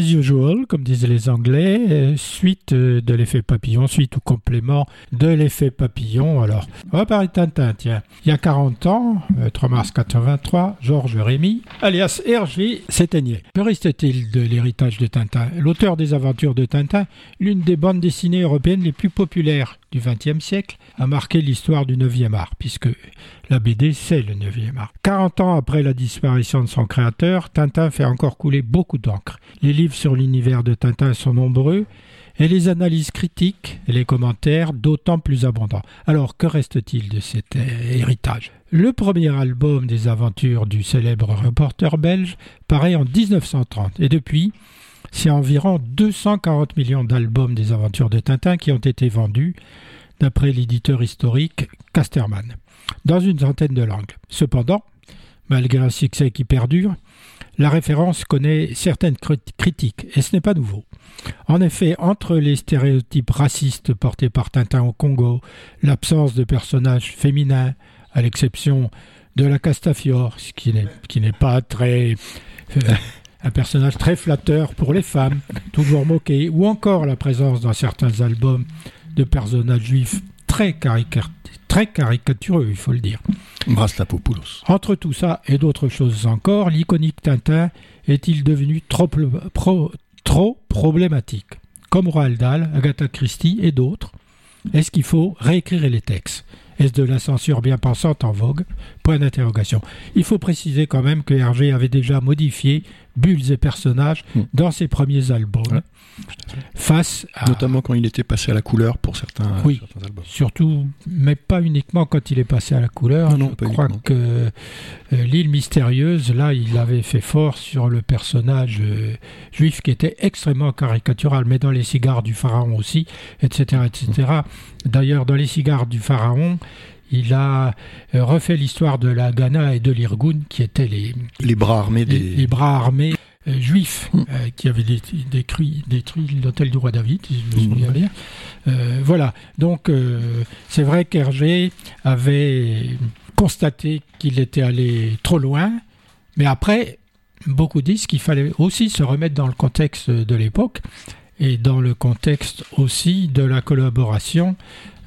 as usual, comme disaient les Anglais, euh, suite euh, de l'effet papillon, suite ou complément de l'effet papillon. Alors, on va parler de Tintin, tiens. Il y a 40 ans, 3 euh, mars 83, Georges Rémy, alias Hergé, s'éteignait. Que reste-t-il de l'héritage de Tintin? L'auteur des aventures de Tintin, l'une des bandes dessinées européennes les plus populaires du XXe siècle, a marqué l'histoire du 9e art, puisque la BD, c'est le 9e art. 40 ans après la disparition de son créateur, Tintin fait encore couler beaucoup d'encre. Les livres sur l'univers de Tintin sont nombreux, et les analyses critiques et les commentaires d'autant plus abondants. Alors, que reste-t-il de cet héritage? Le premier album des aventures du célèbre reporter belge paraît en 1930, et depuis, c'est environ 240 millions d'albums des aventures de Tintin qui ont été vendus, d'après l'éditeur historique Casterman, dans une centaine de langues. Cependant, malgré un succès qui perdure, la référence connaît certaines critiques, et ce n'est pas nouveau. En effet, entre les stéréotypes racistes portés par Tintin au Congo, l'absence de personnages féminins, à l'exception de la Castafiore, qui n'est pas très euh, un personnage très flatteur pour les femmes, toujours moqué, ou encore la présence dans certains albums de personnages juifs très, très caricatureux, il faut le dire. Braslapopoulos. Entre tout ça et d'autres choses encore, l'iconique Tintin est-il devenu trop, trop problématique? Comme Roald Dahl, Agatha Christie et d'autres, est-ce qu'il faut réécrire les textes? Est-ce de la censure bien pensante en vogue? Point d'interrogation. Il faut préciser quand même que Hergé avait déjà modifié bulles et personnages hmm. dans ses premiers albums. Face Notamment quand il était passé à la couleur pour certains, oui, albums. Surtout, mais pas uniquement quand il est passé à la couleur. Non, Je crois que euh, l'île mystérieuse, là, il avait fait fort sur le personnage euh, juif qui était extrêmement caricatural, mais dans les cigares du pharaon aussi, etc. etc. D'ailleurs, dans les cigares du pharaon, il a euh, refait l'histoire de la Ghana et de l'Irgun, qui étaient les, les bras armés des... les, bras armés euh, juifs hum. euh, qui avaient détruit, détruit l'hôtel du roi David, si je me souviens hum. bien. voilà, donc c'est vrai qu'Hergé avait constaté qu'il était allé trop loin, mais après, beaucoup disent qu'il fallait aussi se remettre dans le contexte de l'époque et dans le contexte aussi de la collaboration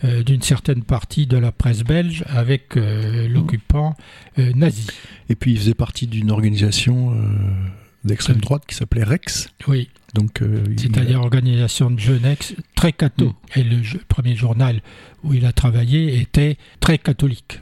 euh, d'une certaine partie de la presse belge avec euh, l'occupant euh, nazi. Et puis il faisait partie d'une organisation d'extrême droite qui s'appelait Rex. Oui. Donc, c'est-à-dire organisation de jeunesse très catholique. Mm. Et le premier journal où il a travaillé était très catholique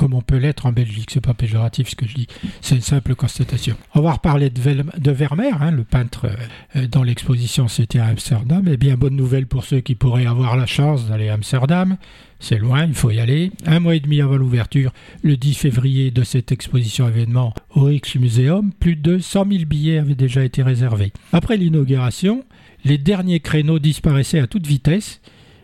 comme on peut l'être en Belgique. C'est pas péjoratif ce que je dis, c'est une simple constatation. On va reparler de, Vermeer, hein, le peintre euh, dans l'exposition c'était à Amsterdam. Eh bien, bonne nouvelle pour ceux qui pourraient avoir la chance d'aller à Amsterdam. C'est loin, il faut y aller. Un mois et demi avant l'ouverture, le 10 février de cette exposition événement au Rijksmuseum, plus de 100 000 billets avaient déjà été réservés. Après l'inauguration, les derniers créneaux disparaissaient à toute vitesse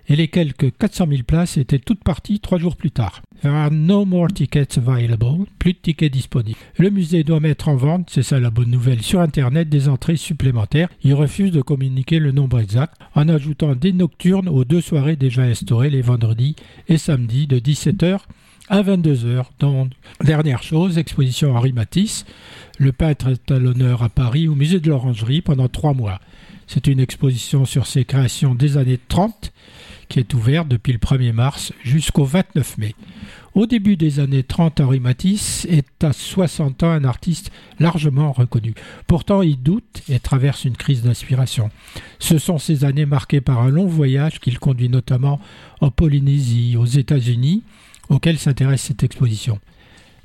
et les quelques 400 000 places étaient toutes parties trois jours plus tard. There are no more tickets available, plus de tickets disponibles. Le musée doit mettre en vente, c'est ça la bonne nouvelle, sur Internet des entrées supplémentaires. Il refuse de communiquer le nombre exact en ajoutant des nocturnes aux deux soirées déjà instaurées les vendredis et samedis de 17h à 22h. Donc, dernière chose, exposition Henri Matisse. Le peintre est à l'honneur à Paris au musée de l'Orangerie pendant trois mois. C'est une exposition sur ses créations des années 30 qui est ouverte depuis le 1er mars jusqu'au 29 mai. Au début des années 30, Henri Matisse est à 60 ans un artiste largement reconnu. Pourtant, il doute et traverse une crise d'inspiration. Ce sont ces années marquées par un long voyage qu'il conduit notamment en Polynésie, aux États-Unis, auquel s'intéresse cette exposition.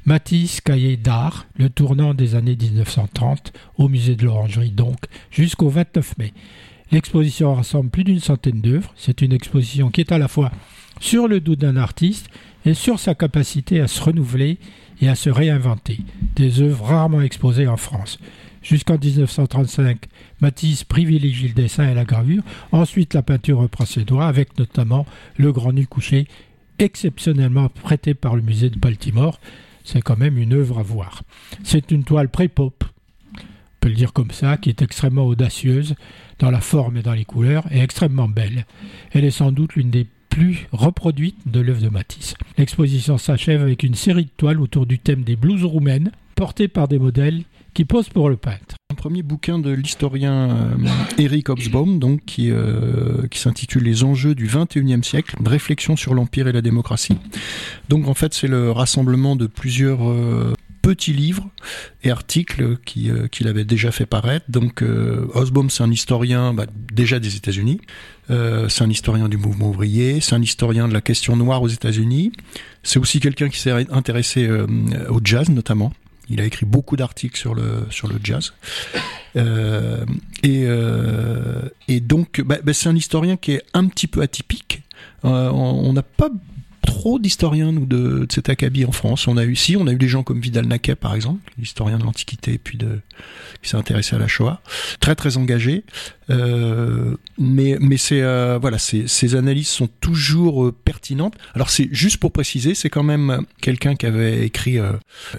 Matisse, cahier d'art, le tournant des années 1930, au musée de l'Orangerie donc, jusqu'au 29 mai. L'exposition rassemble plus d'une centaine d'œuvres. C'est une exposition qui est à la fois sur le doute d'un artiste et sur sa capacité à se renouveler et à se réinventer. Des œuvres rarement exposées en France. Jusqu'en 1935, Matisse privilégie le dessin et la gravure. Ensuite, la peinture reprend ses droits, avec notamment le grand nu couché, exceptionnellement prêté par le musée de Baltimore. C'est quand même une œuvre à voir. C'est une toile pré-pop, peut le dire comme ça, qui est extrêmement audacieuse dans la forme et dans les couleurs, et extrêmement belle. Elle est sans doute l'une des plus reproduites de l'œuvre de Matisse. L'exposition s'achève avec une série de toiles autour du thème des blues roumaines, portées par des modèles qui posent pour le peintre. premier bouquin de l'historien Eric Hobsbawm, donc qui, qui s'intitule Les enjeux du 21e siècle, réflexion sur l'empire et la démocratie. Donc en fait, c'est le rassemblement de plusieurs petits livres et articles qu'il avait déjà fait paraître. Donc Hobsbawm, c'est un historien bah, déjà des États-Unis. Euh, c'est un historien du mouvement ouvrier, c'est un historien de la question noire aux États-Unis. C'est aussi quelqu'un qui s'est intéressé euh, au jazz notamment. Il a écrit beaucoup d'articles sur le sur le jazz. Euh, et, et donc, bah, bah, c'est un historien qui est un petit peu atypique. on n'a pas trop d'historiens de, cet acabit en France. On a eu si, on a eu des gens comme Vidal Naquet par exemple, historien de l'Antiquité puis qui s'est intéressé à la Shoah, très très engagé. Euh, mais euh, ces, analyses sont toujours euh, pertinentes. Alors c'est juste pour préciser, c'est quand même quelqu'un qui avait écrit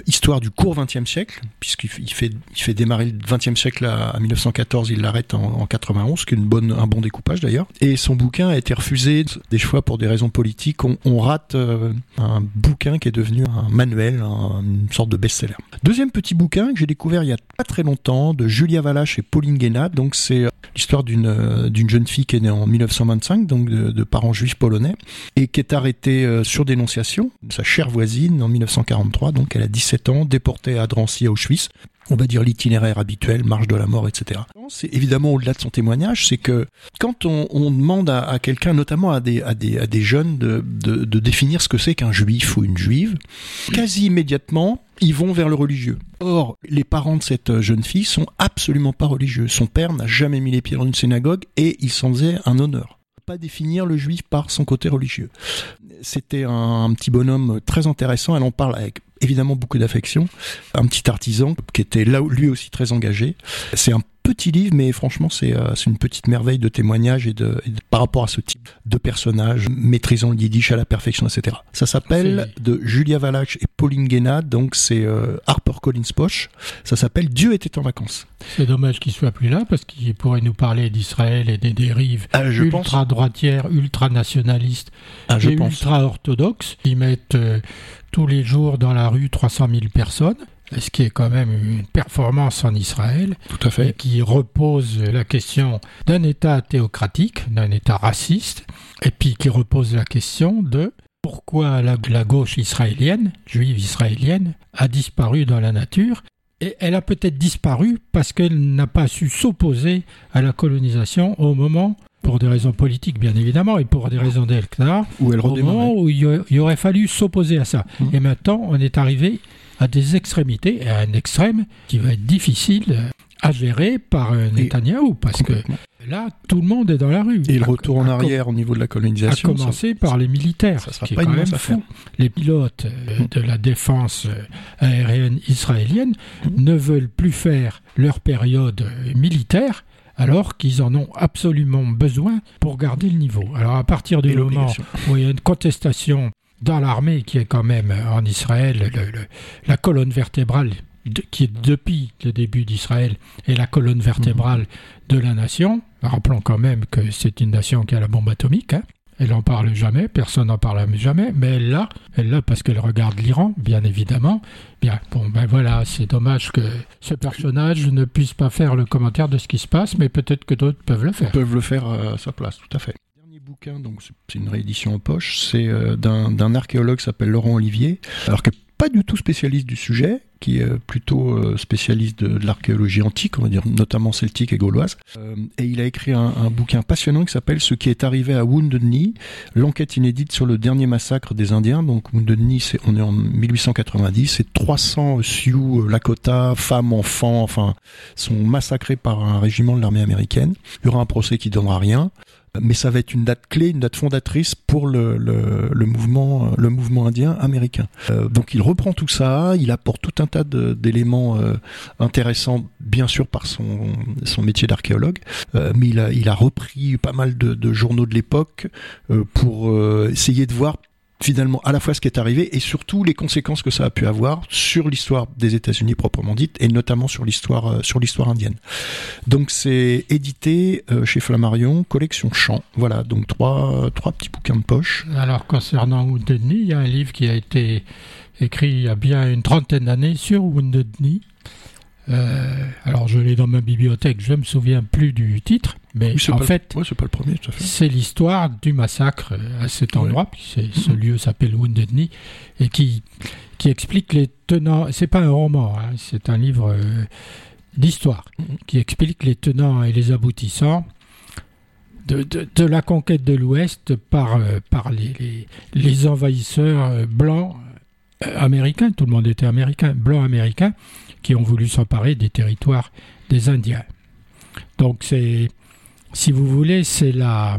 Histoire du court XXe siècle, puisqu'il fait démarrer le XXe siècle à, 1914, il l'arrête en, en 91, qui est un bon découpage d'ailleurs. Et son bouquin a été refusé des fois pour des raisons politiques. On, on rate un bouquin qui est devenu un manuel, une sorte de best-seller. Deuxième petit bouquin que j'ai découvert il y a pas très longtemps de Julia Valache et Pauline Guénat. Donc c'est l'histoire d'une euh, d'une jeune fille qui est née en 1925, donc de, parents juifs polonais, et qui est arrêtée euh, sur dénonciation. Sa chère voisine en 1943, donc elle a 17 ans, déportée à Drancy, à Auschwitz on va dire l'itinéraire habituel, marche de la mort, etc. C'est évidemment au-delà de son témoignage, c'est que quand on, demande à, quelqu'un, notamment à des, jeunes, de, définir ce que c'est qu'un juif ou une juive, quasi immédiatement, ils vont vers le religieux. Or, les parents de cette jeune fille sont absolument pas religieux. Son père n'a jamais mis les pieds dans une synagogue et il s'en faisait un honneur. Pas définir le juif par son côté religieux. C'était un, petit bonhomme très intéressant. Elle en parle avec évidemment beaucoup d'affection. Un petit artisan qui était là lui aussi très engagé. C'est un petit livre, mais franchement, c'est euh, une petite merveille de témoignages et de, par rapport à ce type de personnage, maîtrisant le yiddish à la perfection, etc. Ça s'appelle de Julia Valach et Pauline Guénat, donc c'est euh, Harper Collins Poche. Ça s'appelle Dieu était en vacances. C'est dommage qu'il soit plus là parce qu'il pourrait nous parler d'Israël et des dérives ah, ultra droitières, ultra nationalistes ah, et ultra orthodoxes. Ils mettent euh, tous les jours dans la rue 300 000 personnes ce qui est quand même une performance en Israël, Tout à fait. et qui repose la question d'un État théocratique, d'un État raciste, et puis qui repose la question de pourquoi la, gauche israélienne, juive israélienne, a disparu dans la nature. Et elle a peut-être disparu parce qu'elle n'a pas su s'opposer à la colonisation au moment pour des raisons politiques bien évidemment et pour des raisons elle au moment où il aurait fallu s'opposer à ça. Mmh. Et maintenant, on est arrivé à des extrémités et à un extrême qui va être difficile à gérer par un Netanyahou parce que là tout le monde est dans la rue. Et le retour en arrière au niveau de la colonisation. À commencer par les militaires, ça sera qui pas est quand même fou. Les pilotes euh, de la défense euh, aérienne israélienne ne veulent plus faire leur période militaire alors qu'ils en ont absolument besoin pour garder le niveau. Alors à partir du moment où il y a une contestation dans l'armée, qui est quand même euh, en Israël la colonne vertébrale, qui est depuis le début d'Israël, est la colonne vertébrale de la nation. Rappelons quand même que c'est une nation qui a la bombe atomique. Hein. Elle n'en parle jamais, personne n'en parle jamais, mais elle l'a, elle l'a parce qu'elle regarde l'Iran, bien évidemment. Bien, bon, ben voilà, c'est dommage que ce personnage ne puisse pas faire le commentaire de ce qui se passe, mais peut-être que d'autres peuvent le faire. Ils peuvent le faire à sa place, tout à fait donc c'est une réédition en poche, c'est euh, d'un archéologue qui s'appelle Laurent Olivier, alors n'est pas du tout spécialiste du sujet, qui est plutôt euh, spécialiste de, l'archéologie antique, on va dire notamment celtique et gauloise. Euh, et il a écrit un, bouquin passionnant qui s'appelle Ce qui est arrivé à Wounded Knee, l'enquête inédite sur le dernier massacre des Indiens. Donc Wounded Knee, on est en 1890, c'est 300 Sioux, Lakota, femmes, enfants, enfin, sont massacrés par un régiment de l'armée américaine. Il y aura un procès qui donnera rien mais ça va être une date clé, une date fondatrice pour le, le, mouvement, le mouvement indien américain. Euh, donc il reprend tout ça, il apporte tout un tas d'éléments euh, intéressants, bien sûr par son, son métier d'archéologue, euh, mais il a, il a repris pas mal de, de journaux de l'époque pour essayer de voir finalement à la fois ce qui est arrivé et surtout les conséquences que ça a pu avoir sur l'histoire des États-Unis proprement dite et notamment sur l'histoire euh, sur l'histoire indienne. Donc c'est édité euh, chez Flammarion, collection Champ. Voilà, donc trois trois petits bouquins de poche. Alors concernant Wounded Knee, il y a un livre qui a été écrit il y a bien une trentaine d'années sur Wounded Knee. Euh, alors je l'ai dans ma bibliothèque, je ne me souviens plus du titre, mais en fait, c'est pas l'histoire du massacre à cet endroit, ce lieu s'appelle Wounded Knee, et qui, qui explique les tenants. C'est pas un roman, hein, c'est un livre euh, d'histoire mm-hmm. qui explique les tenants et les aboutissants de, de, la conquête de l'Ouest par, euh, par les, les, envahisseurs blancs américains. Tout le monde était américain, blancs américains qui ont voulu s'emparer des territoires des Indiens. Donc c'est, si vous voulez, c'est la,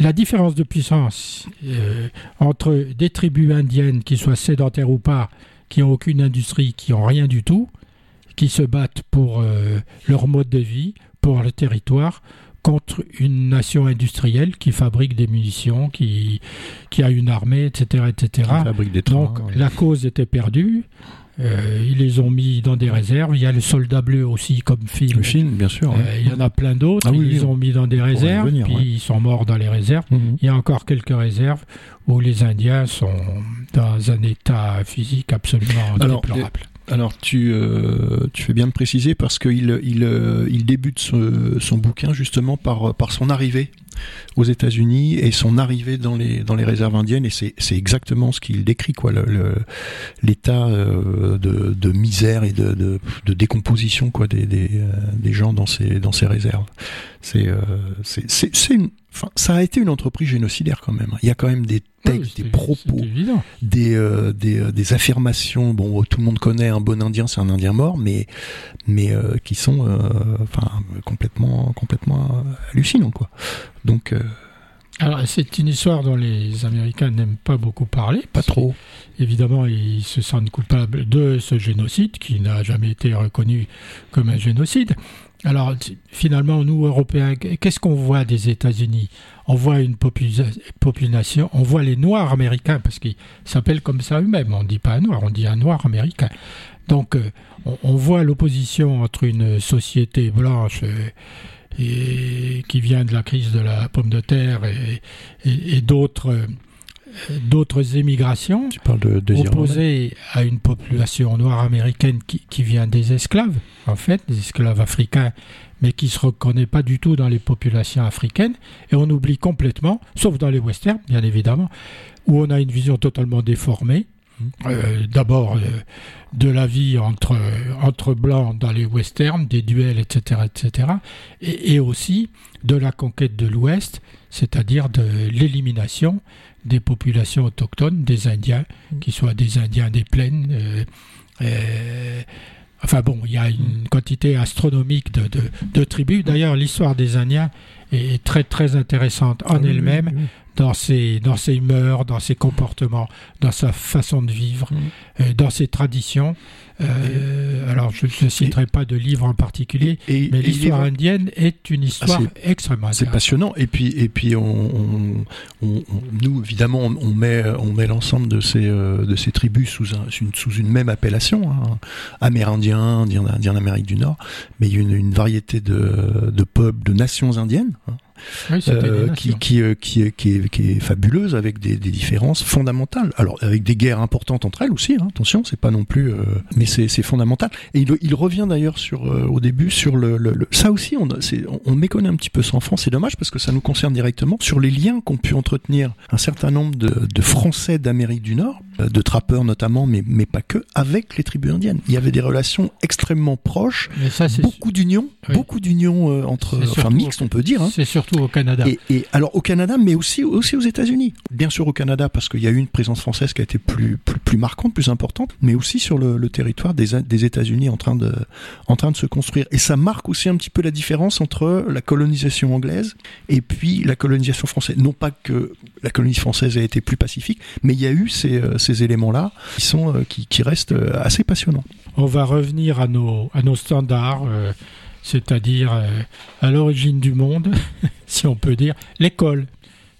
la, différence de puissance euh, entre des tribus indiennes qui soient sédentaires ou pas, qui n'ont aucune industrie, qui n'ont rien du tout, qui se battent pour euh, leur mode de vie, pour le territoire, contre une nation industrielle qui fabrique des munitions, qui, qui a une armée, etc. etc. Donc la cause était perdue. Euh, ils les ont mis dans des réserves. Il y a le soldat bleu aussi comme film. Le film, bien sûr. Euh, il y en a plein d'autres. Ah ils les ont mis dans des réserves, puis ils sont morts dans les réserves. Mhm. Il y a encore quelques réserves où les Indiens sont dans un état physique absolument déplorable. Alors tu, euh, tu fais bien de préciser parce qu'il il, euh, il débute son bouquin justement par, par son arrivée aux États-Unis et son arrivée dans les dans les réserves indiennes et c'est exactement ce qu'il décrit quoi l'état le, de, de misère et de, de, de décomposition quoi des, des, euh, des gens dans ces dans ces réserves c'est c'est c'est une Enfin, ça a été une entreprise génocidaire quand même. Il y a quand même des textes, des propos, des, euh, des, euh, des, affirmations. Bon, tout le monde connaît un bon Indien, c'est un Indien mort, mais mais euh, qui sont enfin complètement complètement hallucinants quoi. Donc alors, c'est une histoire dont les Américains n'aiment pas beaucoup parler. Pas trop. Évidemment, ils se sentent coupables de ce génocide qui n'a jamais été reconnu comme un génocide. Alors, finalement, nous, Européens, qu'est-ce qu'on voit des États-Unis? On voit une population, on voit les Noirs américains, parce qu'ils s'appellent comme ça eux-mêmes. On ne dit pas un Noir, on dit un Noir américain. Donc, euh, on, voit l'opposition entre une société blanche euh, et, qui vient de la crise de la pomme de terre et, d'autres d'autres émigrations opposées à une population noire américaine qui, vient des esclaves, en fait, des esclaves africains, mais qui ne se reconnaît pas du tout dans les populations africaines. Et on oublie complètement, sauf dans les westerns, bien évidemment, où on a une vision totalement déformée euh, d'abord euh, de la vie entre, entre blancs dans les westerns, des duels, etc., etc., et, aussi de la conquête de l'Ouest, c'est-à-dire de l'élimination des populations autochtones, des Indiens, mm. qui soient des Indiens des plaines. Euh, enfin bon, il y a une quantité astronomique de, de tribus. D'ailleurs, l'histoire des Indiens est très très intéressante en ah elle-même dans ses, dans ses mœurs, dans ses comportements, dans sa façon de vivre, mm. euh, dans ses traditions. Euh, alors, je ne citerai pas de livre en particulier, mais l'histoire indienne est une histoire ah, extrêmement C'est passionnant. Et puis, et puis on, nous, évidemment, on met, on met l'ensemble de ces, euh, de ces tribus sous, un, une, sous une même appellation, hein. amérindien, indien, indien d'Amérique du Nord, mais il y a une, une variété de, de peuples, de nations indiennes. Hein. Euh, qui, qui, euh, qui, qui, est, qui, est, fabuleuse avec des, des, différences fondamentales. Alors avec des guerres importantes entre elles aussi. Hein, attention, c'est pas non plus, euh, mais c'est fondamental. Et il, il revient d'ailleurs sur au début sur le, le, ça aussi. On, on méconnaît un petit peu ça en France. C'est dommage parce que ça nous concerne directement sur les liens qu'ont pu entretenir un certain nombre de, de Français d'Amérique du Nord, de trappeurs notamment, mais, mais pas que, avec les tribus indiennes. Il y avait des relations extrêmement proches, beaucoup d'unions, beaucoup d'unions entre, enfin mixtes on peut dire. Hein. C'est surtout au Canada. Et, alors au Canada, mais aussi, aussi aux États-Unis. Bien sûr au Canada, parce qu'il y a eu une présence française qui a été plus, plus, marquante, plus importante, mais aussi sur le, territoire des, des États-Unis en, train de, en train de se construire. Et ça marque aussi un petit peu la différence entre la colonisation anglaise et puis la colonisation française. Non pas que la colonie française ait été plus pacifique, mais il y a eu ces, euh, ces éléments-là qui, sont, euh, qui, qui restent euh, assez passionnants. On va revenir à nos, à nos standards c'est-à-dire euh, à l'origine du monde, si on peut dire, l'école.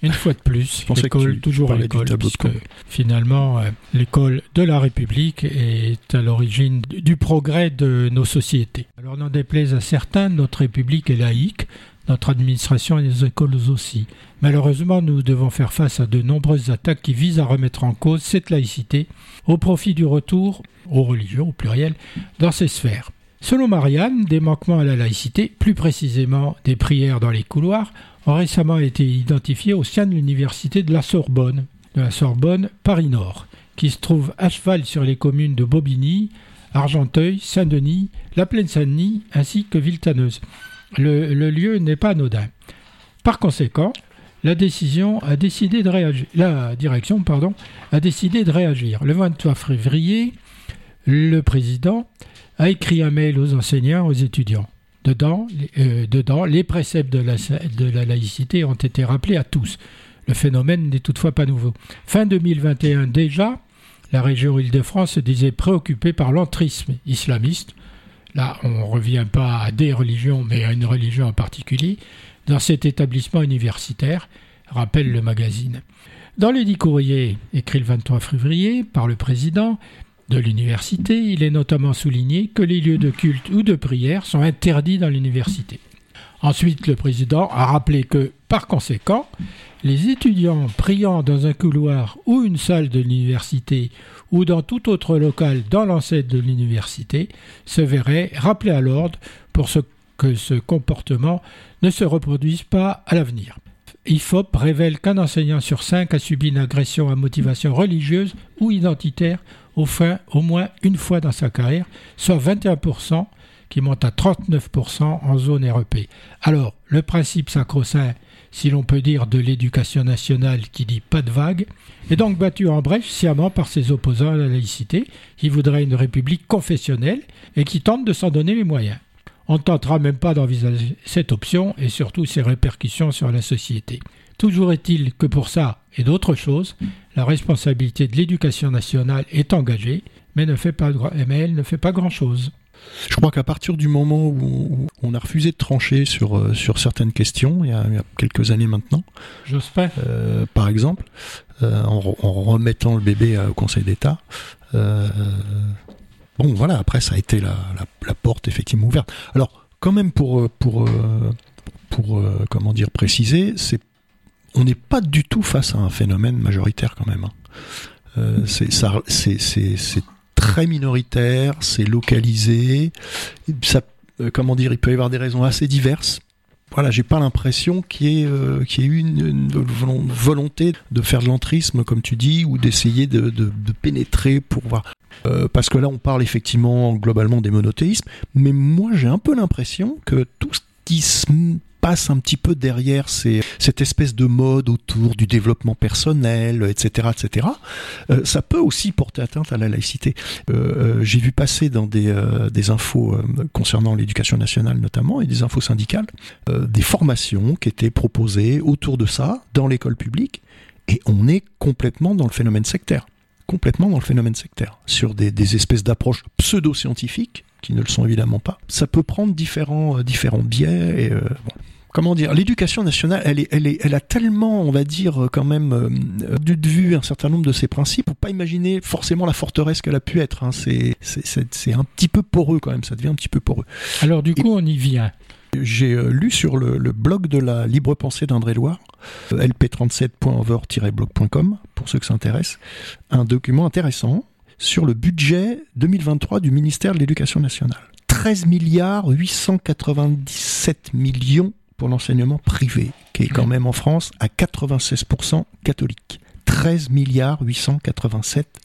Une fois de plus, l'école, toujours l'école, puisque finalement, l'école de la République est à l'origine du progrès de nos sociétés. Alors, n'en déplaise à certains, notre République est laïque, notre administration et nos écoles aussi. Malheureusement, nous devons faire face à de nombreuses attaques qui visent à remettre en cause cette laïcité au profit du retour aux religions, au pluriel, dans ces sphères. Selon Marianne, des manquements à la laïcité, plus précisément des prières dans les couloirs, ont récemment été identifiés au sein de l'université de la Sorbonne, de la Sorbonne Paris-Nord, qui se trouve à cheval sur les communes de Bobigny, Argenteuil, Saint-Denis, la Plaine Saint-Denis ainsi que Villetaneuse. Le, lieu n'est pas anodin. Par conséquent, la direction, a décidé de réagir. Le 23 février, le président a écrit un mail aux enseignants, aux étudiants. Dedans, euh, les préceptes de la, de la laïcité ont été rappelés à tous. Le phénomène n'est toutefois pas nouveau. Fin 2021 déjà, la région Île-de-France se disait préoccupée par l'entrisme islamiste. Là, on ne revient pas à des religions, mais à une religion en particulier, dans cet établissement universitaire, rappelle le magazine. Dans le dit courrier écrit le 23 février par le président de l'université, il est notamment souligné que les lieux de culte ou de prière sont interdits dans l'université. Ensuite, le président a rappelé que, par conséquent, les étudiants priant dans un couloir ou une salle de l'université ou dans tout autre local dans l'enceinte de l'université se verraient rappelés à l'ordre pour que ce comportement ne se reproduise pas à l'avenir. IFOP révèle qu'un enseignant sur cinq a subi une agression à motivation religieuse ou identitaire au, fin, au moins une fois dans sa carrière, soit 21%, qui monte à 39% en zone REP. Alors, le principe sacro-saint si l'on peut dire, de l'éducation nationale qui dit pas de vague, est donc battu en brèche sciemment par ses opposants à la laïcité, qui voudraient une république confessionnelle et qui tentent de s'en donner les moyens. On ne tentera même pas d'envisager cette option et surtout ses répercussions sur la société. Toujours est-il que pour ça et d'autres choses, la responsabilité de l'éducation nationale est engagée, mais, ne fait pas, mais elle ne fait pas grand-chose. Je crois qu'à partir du moment où on a refusé de trancher sur, euh, sur certaines questions, il y, a, quelques années maintenant, euh, par exemple, euh, en, remettant le bébé au Conseil d'État, bon voilà, après ça a été la, la, porte effectivement ouverte. Alors quand même pour, pour, pour comment dire préciser, c'est on n'est pas du tout face à un phénomène majoritaire quand même. Hein. c'est très minoritaire, c'est localisé. Ça, euh, comment dire, il peut y avoir des raisons assez diverses. Voilà, j'ai pas l'impression qu'il y, ait, euh, eu une, volonté de faire de l'entrisme, comme tu dis, ou d'essayer de, pénétrer pour voir. Euh, parce que là, on parle effectivement globalement des monothéismes, mais moi, j'ai un peu l'impression que tout ce qui se passe un petit peu derrière cette espèce de mode autour du développement personnel, etc., etc. Euh, ça peut aussi porter atteinte à la laïcité. Euh, euh, j'ai vu passer dans des, des infos concernant l'éducation nationale notamment et des infos syndicales des formations qui étaient proposées autour de ça dans l'école publique et on est complètement dans le phénomène sectaire complètement dans le phénomène sectaire, sur des, des espèces d'approches pseudo-scientifiques, qui ne le sont évidemment pas. Ça peut prendre différents, différents biais, et bon, comment dire, l'éducation nationale, elle, est, elle, est, elle a tellement, on va dire, quand même, euh, de vue un certain nombre de ses principes, pour pas imaginer forcément la forteresse qu'elle a pu être. Hein. C'est, c'est, un petit peu poreux quand même, ça devient un petit peu poreux. Alors du coup, on y vient. J'ai euh, lu sur le, blog de la libre pensée d'André-Loire, euh, lp37.over-blog.com, pour ceux que ça intéresse, un document intéressant sur le budget 2023 du ministère de l'Éducation nationale. 13 milliards 897 millions pour l'enseignement privé, qui est quand même en France à 96% catholique. 13 milliards 887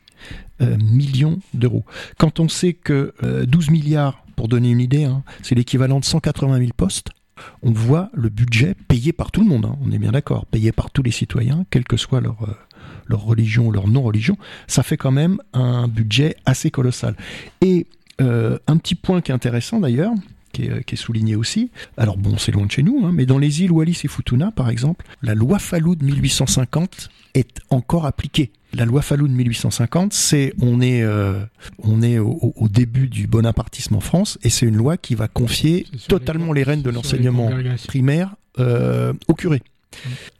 euh, millions d'euros. Quand on sait que 12 euh, milliards, pour donner une idée, hein, c'est l'équivalent de 180 000 postes, on voit le budget payé par tout le monde, hein, on est bien d'accord, payé par tous les citoyens, quelle que soit leur, euh, leur religion, leur non-religion, ça fait quand même un budget assez colossal. Et un petit point qui est intéressant d'ailleurs, euh, qui est, souligné aussi. Alors bon, c'est loin de chez nous, hein, mais dans les îles Wallis et Futuna, par exemple, la loi Fallou de 1850 est encore appliquée. La loi Fallou de 1850, c'est on est euh, on est au, début du bonapartisme en France et c'est une loi qui va confier totalement les, rênes de l'enseignement primaire euh, au curé.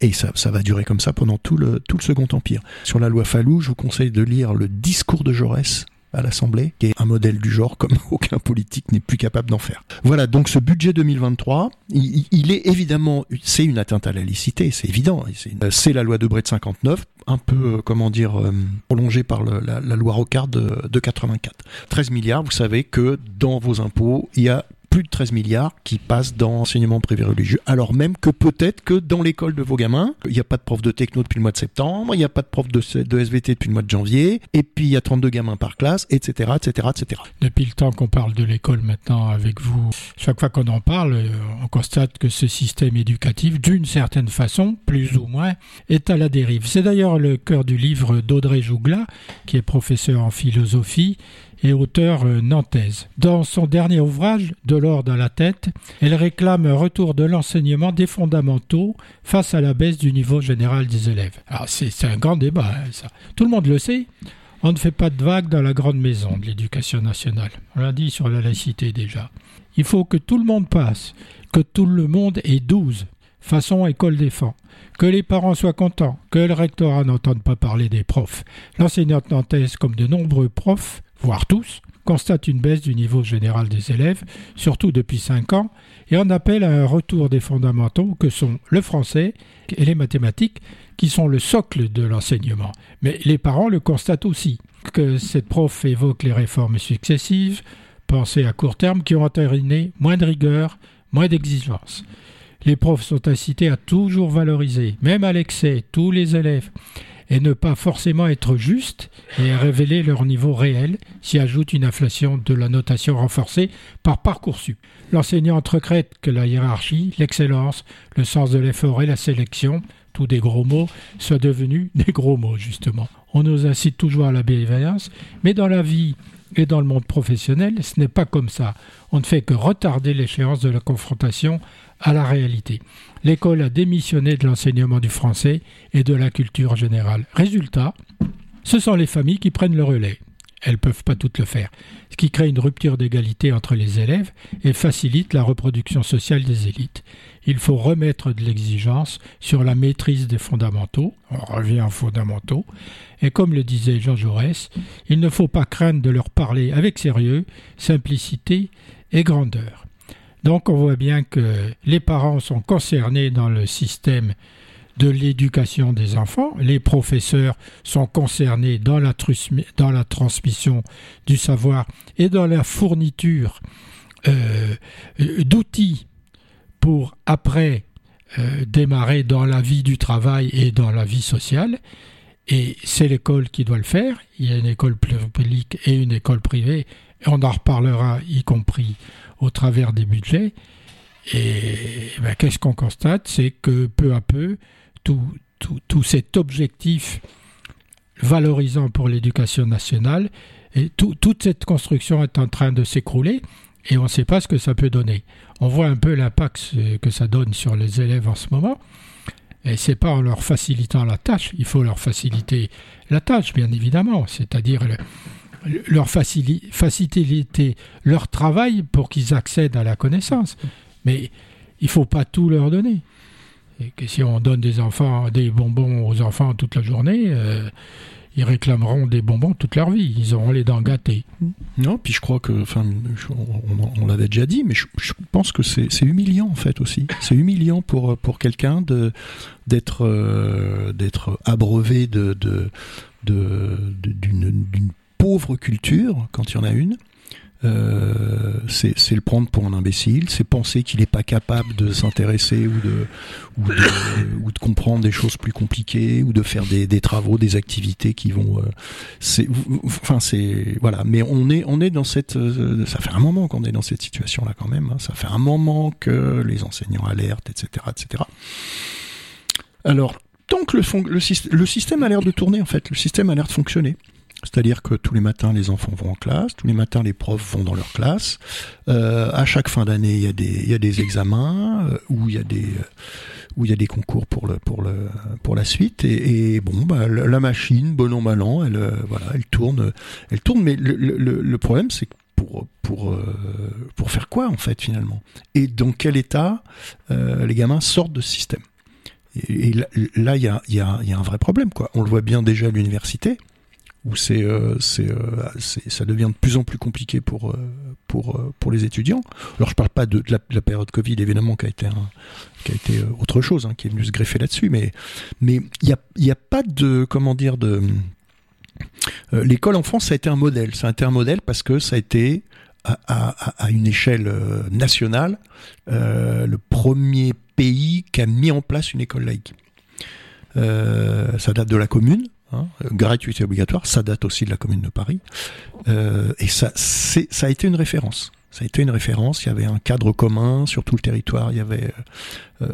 Et ça, ça va durer comme ça pendant tout le, Second Empire. Sur la loi Fallou, je vous conseille de lire le discours de Jaurès à l'Assemblée, qui est un modèle du genre comme aucun politique n'est plus capable d'en faire. Voilà, donc ce budget 2023, il, est évidemment, c'est une atteinte à la licité, c'est évident. C'est la loi de Bré de 59, un peu, euh, comment dire, euh, prolongée par la, loi Rocard de, de 84. 13 milliards, vous savez que dans vos impôts, il y a plus de 13 milliards qui passent dans l'enseignement privé religieux, alors même que peut-être que dans l'école de vos gamins, il n'y a pas de prof de techno depuis le mois de septembre, il n'y a pas de prof de, de, SVT depuis le mois de janvier, et puis il y a 32 gamins par classe, etc., etc., etc. Depuis le temps qu'on parle de l'école maintenant avec vous, chaque fois qu'on en parle, euh, on constate que ce système éducatif, d'une certaine façon, plus ou moins, est à la dérive. C'est d'ailleurs le cœur du livre d'Audrey Jougla, qui est professeur en philosophie, et auteure euh, nantaise. Dans son dernier ouvrage, De l'or dans la tête, elle réclame un retour de l'enseignement des fondamentaux face à la baisse du niveau général des élèves. Alors c'est un grand débat, hein, ça. Tout le monde le sait. On ne fait pas de vagues dans la grande maison de l'éducation nationale. On l'a dit sur la laïcité déjà. Il faut que tout le monde passe, que tout le monde ait 12, façon école défend, que les parents soient contents, que le rectorat n'entende pas parler des profs. L'enseignante nantaise, comme de nombreux profs, voire tous, constatent une baisse du niveau général des élèves, surtout depuis 5 ans, et en appellent à un retour des fondamentaux que sont le français et les mathématiques, qui sont le socle de l'enseignement. Mais les parents le constatent aussi, que cette prof évoque les réformes successives, pensées à court terme, qui ont entériné moins de rigueur, moins d'exigence. Les profs sont incités à toujours valoriser, même à l'excès, tous les élèves, et ne pas forcément être juste et révéler leur niveau réel, s'y ajoute une inflation de la notation renforcée par Parcoursup. L'enseignant entrecrète que la hiérarchie, l'excellence, le sens de l'effort et la sélection, des gros mots, soient devenus des gros mots justement. On nous incite toujours à la bienveillance, mais dans la vie et dans le monde professionnel, ce n'est pas comme ça. On ne fait que retarder l'échéance de la confrontation à la réalité. L'école a démissionné de l'enseignement du français et de la culture générale. Résultat, ce sont les familles qui prennent le relais. Elles ne peuvent pas toutes le faire, ce qui crée une rupture d'égalité entre les élèves et facilite la reproduction sociale des élites. Il faut remettre de l'exigence sur la maîtrise des fondamentaux, on revient aux fondamentaux, et comme le disait Jean Jaurès, il ne faut pas craindre de leur parler avec sérieux, simplicité et grandeur. Donc on voit bien que les parents sont concernés dans le système de l'éducation des enfants, les professeurs sont concernés dans la, transmission du savoir et dans la fourniture euh, d'outils pour après euh, démarrer dans la vie du travail et dans la vie sociale. Et c'est l'école qui doit le faire. Il y a une école publique et une école privée. On en reparlera, y compris au travers des budgets. Et ben, qu'est-ce qu'on constate? C'est que peu à peu, tout, tout, cet objectif valorisant pour l'éducation nationale, et toute cette construction est en train de s'écrouler et on ne sait pas ce que ça peut donner. On voit un peu l'impact que ça donne sur les élèves en ce moment. Et c'est pas en leur facilitant la tâche, il faut leur faciliter la tâche, bien évidemment, c'est-à-dire leur faciliter leur travail pour qu'ils accèdent à la connaissance. Mais il faut pas tout leur donner. Et que si on donne des enfants des bonbons aux enfants toute la journée, euh, ils réclameront des bonbons toute leur vie. Ils auront les dents gâtées. Non, puis je crois que, enfin, on, l'avait déjà dit, mais je, pense que c'est humiliant en fait aussi. C'est humiliant pour pour quelqu'un de d'être euh, d'être abreuvé de d'une pauvre culture, quand il y en a une, euh, c'est le prendre pour un imbécile, c'est penser qu'il n'est pas capable de s'intéresser ou de, comprendre des choses plus compliquées ou de faire des, travaux, des activités qui vont. Euh, enfin c'est voilà. Mais on est on est dans cette. Euh, ça fait un moment qu'on est dans cette situation là quand même. Hein. ça fait un moment que les enseignants alertent, etc., etc. Alors tant que le système a l'air de tourner en fait, le système a l'air de fonctionner. C'est-à-dire que tous les matins, les enfants vont en classe, tous les matins, les profs vont dans leur classe. Euh, à chaque fin d'année, il y a des, examens euh, où il y a des, euh, il y a des concours pour la suite. Et, bon, bah, la machine, bon an mal an, elle, euh, tourne, elle tourne. Mais le, problème, c'est pour, faire quoi en fait finalement? Et dans quel état les gamins sortent de ce système? Et, là, il y a, un vrai problème. On le voit bien déjà à l'université où c'est, c'est, ça devient de plus en plus compliqué pour, pour, pour les étudiants. Alors je parle pas de, la, période Covid évidemment qui a été qui a été autre chose, hein, qui est venu se greffer là-dessus, mais mais il y a, y a pas de comment dire de l'école en France ça a été un modèle, ça a été un modèle parce que ça a été à, une échelle euh, nationale euh, le premier pays qui a mis en place une école laïque. Euh, ça date de la commune, hein, gratuité obligatoire, ça date aussi de la commune de Paris, et ça, ça a été une référence. Ça a été une référence. Il y avait un cadre commun sur tout le territoire. Il y avait,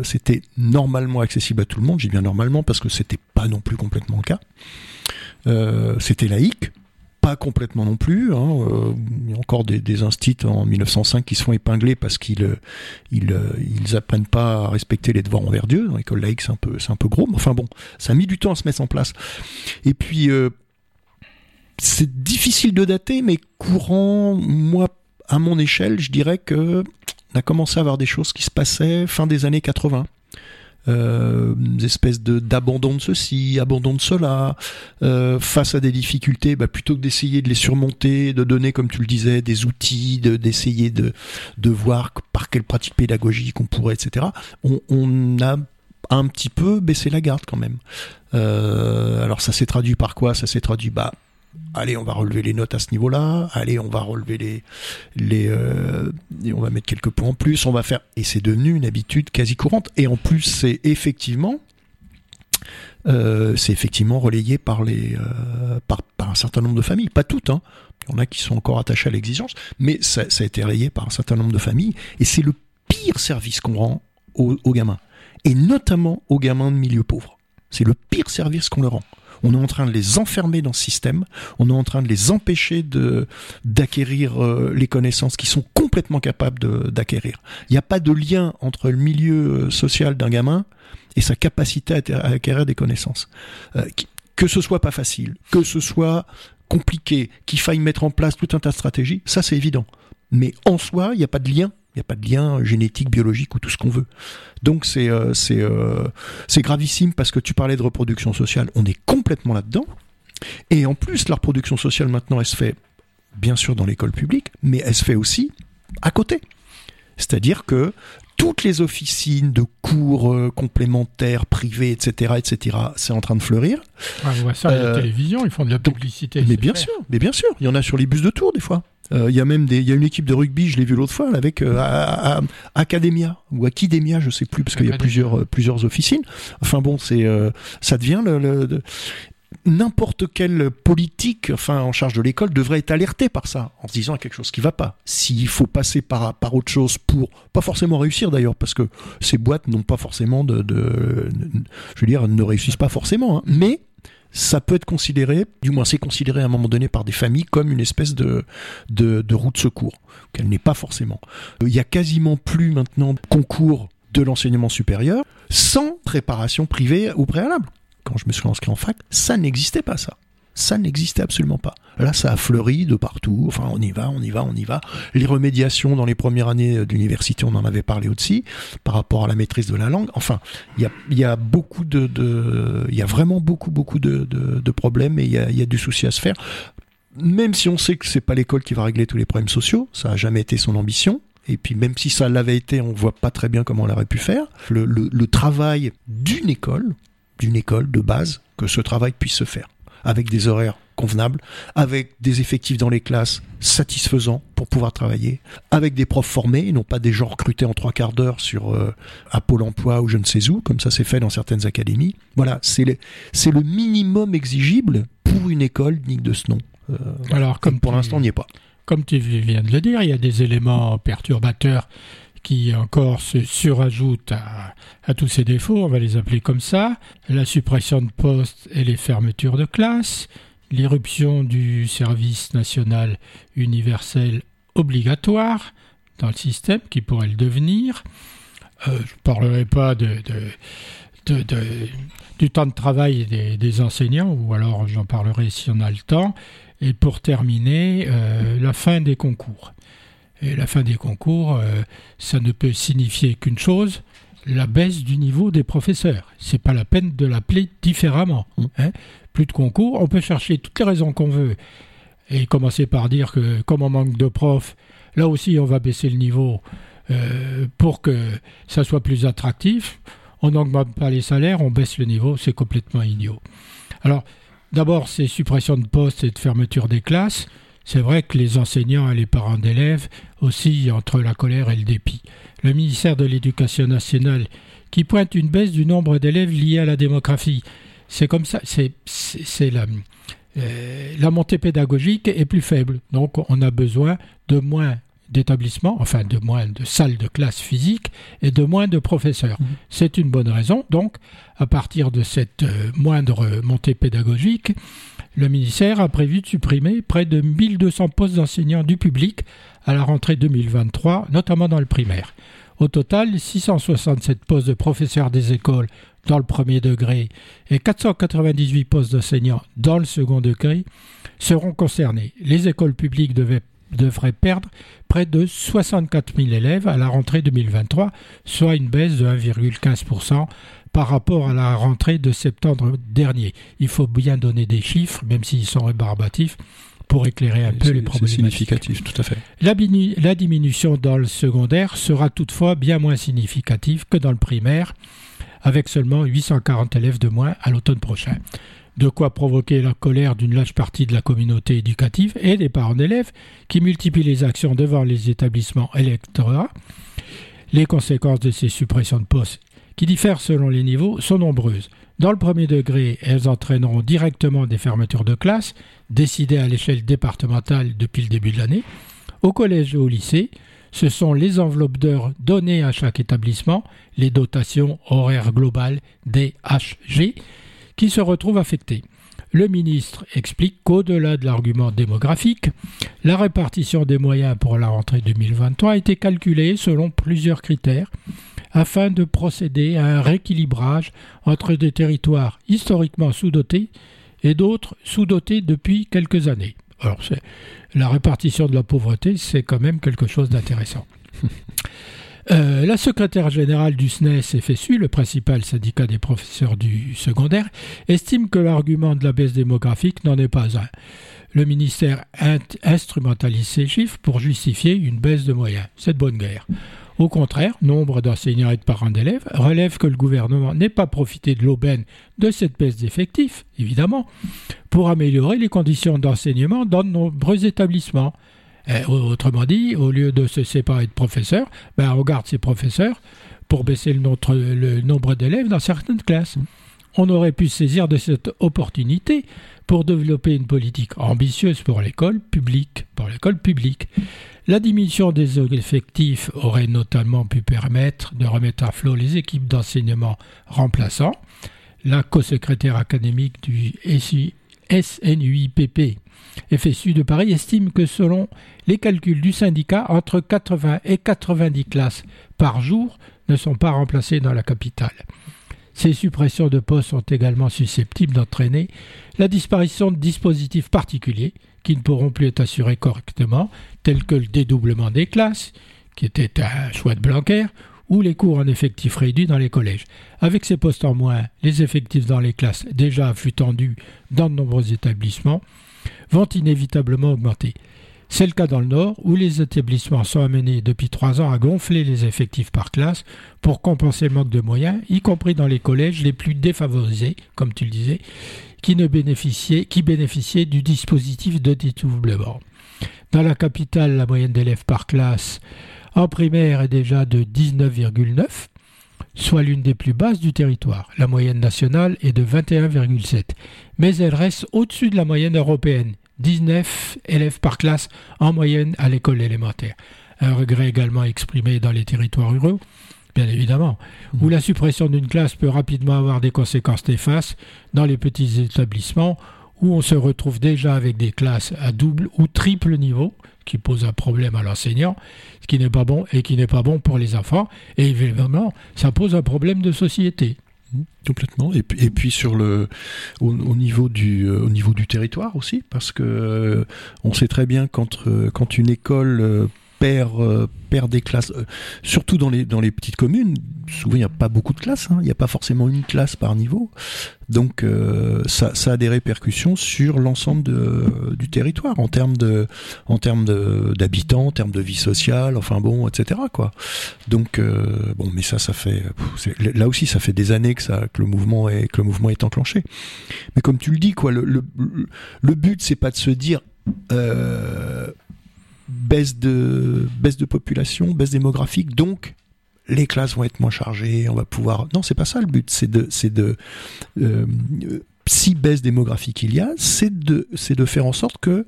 c'était normalement accessible à tout le monde. J'ai bien normalement parce que c'était pas non plus complètement le cas. c'était laïque, pas complètement non plus. Hein, euh, il y a encore des, des instits en 1905 qui sont épinglés parce qu'ils euh, euh, ils apprennent pas à respecter les devoirs envers Dieu. L'école laïque, c'est un peu c'est un peu gros. Mais enfin bon, ça a mis du temps à se mettre en place. Et puis c'est difficile de dater, mais courant, moi, à mon échelle, je dirais que on a commencé à avoir des choses qui se passaient fin des années 80 euh, espèces de d'abandon de ceci, abandon de cela, euh, face à des difficultés, bah, plutôt que d'essayer de les surmonter, de donner, comme tu le disais, des outils, d'essayer de, de, voir par quelle pratique pédagogique on pourrait, etc. On, on a un petit peu baissé la garde quand même. Euh, alors ça s'est traduit par quoi? Ça s'est traduit bah allez, on va relever les notes à ce niveau-là, allez, on va relever les, les, euh, on va mettre quelques points en plus, on va faire, et c'est devenu une habitude quasi courante. Et en plus, c'est effectivement, euh, relayé par les, euh, par, un certain nombre de familles, pas toutes, hein. Il y en a qui sont encore attachés à l'exigence, mais ça, a été relayé par un certain nombre de familles, et c'est le pire service qu'on rend aux, aux gamins, et notamment aux gamins de milieu pauvre. C'est le pire service qu'on leur rend on est en train de les enfermer dans ce système, on est en train de les empêcher d'acquérir euh, les connaissances qu'ils sont complètement capables d'acquérir. Il n'y a pas de lien entre le milieu euh, social d'un gamin et sa capacité à, acquérir des connaissances. Euh, que ce soit pas facile, que ce soit compliqué, qu'il faille mettre en place tout un tas de stratégies, ça c'est évident. Mais en soi, il n'y a pas de lien il n'y a pas de lien génétique, biologique ou tout ce qu'on veut. Donc c'est euh, c'est euh, gravissime parce que tu parlais de reproduction sociale, on est complètement là-dedans. Et en plus, la reproduction sociale maintenant, elle se fait bien sûr dans l'école publique, mais elle se fait aussi à côté. C'est-à-dire que toutes les officines de cours euh, complémentaires, privés, etc., etc., c'est en train de fleurir. on voit ça à la télévision, ils font de la publicité. Mais bien sûr, mais bien sûr, il y en a sur les bus de tour des fois. Euh, il y a même des, il y a une équipe de rugby, je l'ai vu l'autre fois, avec euh, Academia ou Academia, je sais plus, parce qu'il y a plusieurs euh, plusieurs officines. Enfin bon, c'est ça devient le, le n'importe quelle politique, enfin en charge de l'école, devrait être alertée par ça, en se disant quelque chose qui va pas. S'il faut passer par par autre chose pour pas forcément réussir d'ailleurs, parce que ces boîtes n'ont pas forcément de, de, je veux dire, ne réussissent pas forcément, hein, mais ça peut être considéré, du moins c'est considéré à un moment donné par des familles comme une espèce de, de, de roue de secours, qu'elle n'est pas forcément. Euh, il y a quasiment plus maintenant de concours de l'enseignement supérieur sans préparation privée ou préalable. Quand je me suis inscrit en fac, ça n'existait pas ça. Ça n'existait absolument pas. Là, ça a fleuri de partout. Enfin, on y va, on y va, on y va. Les remédiations dans les premières années d'université, on en avait parlé aussi, par rapport à la maîtrise de la langue. Enfin, il y a, beaucoup de, il y a vraiment beaucoup, beaucoup de, problèmes et il y a, du souci à se faire. Même si on sait que c'est pas l'école qui va régler tous les problèmes sociaux, ça a jamais été son ambition. Et puis même si ça l'avait été, on voit pas très bien comment on aurait pu faire. Le travail d'une école, d'une école de base, que ce travail puisse se faire avec des horaires convenables, avec des effectifs dans les classes satisfaisants pour pouvoir travailler, avec des profs formés, et non pas des gens recrutés en trois quarts d'heure sur euh, à Pôle emploi ou je ne sais où, comme ça s'est fait dans certaines académies. Voilà, c'est le, c'est le minimum exigible pour une école digne de ce nom. Euh, Alors, comme pour l'instant, on n'y est pas. Comme tu viens de le dire, il y a des éléments perturbateurs qui encore se surajoute à, tous ces défauts, on va les appeler comme ça, la suppression de postes et les fermetures de classes, l'irruption du service national universel obligatoire dans le système qui pourrait le devenir. Euh, je ne parlerai pas du temps de travail des, enseignants, ou alors j'en parlerai si on a le temps. Et pour terminer, euh, la fin des concours. Et la fin des concours, euh, ça ne peut signifier qu'une chose, la baisse du niveau des professeurs. C'est pas la peine de l'appeler différemment. Mmh. Hein. Plus de concours, on peut chercher toutes les raisons qu'on veut et commencer par dire que comme on manque de profs, là aussi on va baisser le niveau euh, pour que ça soit plus attractif. On n'augmente pas les salaires, on baisse le niveau, c'est complètement idiot. Alors, d'abord, ces suppressions de postes et de fermeture des classes, c'est vrai que les enseignants et les parents d'élèves oscillent entre la colère et le dépit. Le ministère de l'Éducation nationale qui pointe une baisse du nombre d'élèves liés à la démographie. C'est comme ça, c'est la, euh, la montée pédagogique est plus faible. Donc on a besoin de moins d'établissements, enfin de moins de salles de classe physiques et de moins de professeurs. Mmh. C'est une bonne raison. Donc, à partir de cette euh, moindre montée pédagogique, le ministère a prévu de supprimer près de 1200 postes d'enseignants du public à la rentrée 2023, notamment dans le primaire. Au total, 667 postes de professeurs des écoles dans le premier degré et 498 postes d'enseignants dans le second degré seront concernés. Les écoles publiques devraient perdre près de 64 000 élèves à la rentrée 2023, soit une baisse de 1,15% par rapport à la rentrée de septembre dernier. Il faut bien donner des chiffres, même s'ils sont rébarbatifs, pour éclairer un peu les problèmes. C'est significatif, tout à fait. La, la diminution dans le secondaire sera toutefois bien moins significative que dans le primaire, avec seulement 840 élèves de moins à l'automne prochain. De quoi provoquer la colère d'une large partie de la communauté éducative et des parents d'élèves qui multiplient les actions devant les établissements électoraux. Les conséquences de ces suppressions de postes qui diffèrent selon les niveaux, sont nombreuses. Dans le premier degré, elles entraîneront directement des fermetures de classes, décidées à l'échelle départementale depuis le début de l'année. Au collège et au lycée, ce sont les enveloppes d'heures données à chaque établissement, les dotations horaires globales DHG, qui se retrouvent affectées. Le ministre explique qu'au-delà de l'argument démographique, la répartition des moyens pour la rentrée 2023 a été calculée selon plusieurs critères afin de procéder à un rééquilibrage entre des territoires historiquement sous-dotés et d'autres sous-dotés depuis quelques années. Alors, la répartition de la pauvreté, c'est quand même quelque chose d'intéressant. Euh, la secrétaire générale du SNES FSU, le principal syndicat des professeurs du secondaire, estime que l'argument de la baisse démographique n'en est pas un. Le ministère instrumentalise ces chiffres pour justifier une baisse de moyens. C'est de bonne guerre. Au contraire, nombre d'enseignants et de parents d'élèves relèvent que le gouvernement n'ait pas profité de l'aubaine de cette baisse d'effectifs, évidemment, pour améliorer les conditions d'enseignement dans de nombreux établissements. Autrement dit, au lieu de se séparer de professeurs, ben on garde ces professeurs pour baisser le, le nombre d'élèves dans certaines classes. On aurait pu saisir de cette opportunité pour développer une politique ambitieuse pour l'école publique, pour l'école publique. La diminution des effectifs aurait notamment pu permettre de remettre à flot les équipes d'enseignement remplaçants. La co-secrétaire académique du SNUIPP FSU de Paris estime que selon les calculs du syndicat, entre 80 et 90 classes par jour ne sont pas remplacées dans la capitale. Ces suppressions de postes sont également susceptibles d'entraîner la disparition de dispositifs particuliers qui ne pourront plus être assurés correctement, tels que le dédoublement des classes, qui était un choix de Blanquer, ou les cours en effectifs réduits dans les collèges. Avec ces postes en moins, les effectifs dans les classes, déjà à flux tendu dans de nombreux établissements, vont inévitablement augmenter. C'est le cas dans le Nord, où les établissements sont amenés depuis trois ans à gonfler les effectifs par classe pour compenser le manque de moyens, y compris dans les collèges les plus défavorisés, comme tu le disais, qui, bénéficiaient du dispositif de dédoublement. Dans la capitale, la moyenne d'élèves par classe en primaire est déjà de 19,9, soit l'une des plus basses du territoire. La moyenne nationale est de 21,7, mais elle reste au-dessus de la moyenne européenne, 19 élèves par classe en moyenne à l'école élémentaire. Un regret également exprimé dans les territoires ruraux, bien évidemment, où la suppression d'une classe peut rapidement avoir des conséquences néfastes dans les petits établissements où on se retrouve déjà avec des classes à double ou triple niveau qui posent un problème à l'enseignant, ce qui n'est pas bon et qui n'est pas bon pour les enfants. Et évidemment, ça pose un problème de société. Mmh, complètement. Et, puis sur le, au, niveau du, euh, au niveau du territoire aussi, parce que euh, on sait très bien quand, euh, quand une école perd, euh, perd des classes, euh, surtout dans les, dans les petites communes. Souvent, il n'y a pas beaucoup de classes, hein. il n'y a pas forcément une classe par niveau. Donc, euh, ça, ça, a des répercussions sur l'ensemble du territoire en termes en d'habitants, en termes de vie sociale, enfin bon, etc. Quoi. Donc, bon, mais ça, ça fait, là aussi, ça fait des années que ça, que le mouvement est, que le mouvement est enclenché. Mais comme tu le dis, quoi, le, le, le but, c'est pas de se dire baisse de baisse de population, baisse démographique, donc les classes vont être moins chargées, on va pouvoir. Non, c'est pas ça le but. C'est de c'est de euh, si baisse démographique il y a, c'est de c'est de faire en sorte que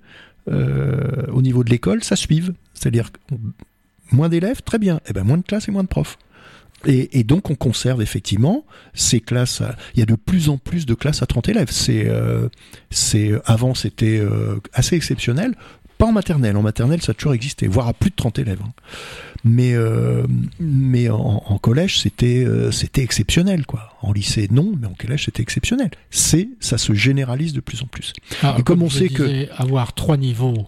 euh, au niveau de l'école, ça suive. C'est-à-dire moins d'élèves, très bien. Et eh ben moins de classes et moins de profs. Et, donc on conserve effectivement ces classes. il y a de plus en plus de classes à 30 élèves. C'est, euh, c'est avant c'était assez exceptionnel. Pas en maternelle. En maternelle, ça a toujours existé, voire à plus de 30 élèves. Hein. Mais euh, mais en, collège, c'était c'était exceptionnel quoi. En lycée, non, mais en collège, c'était exceptionnel. C'est ça se généralise de plus en plus. Ah, Et comme, on sait que avoir trois niveaux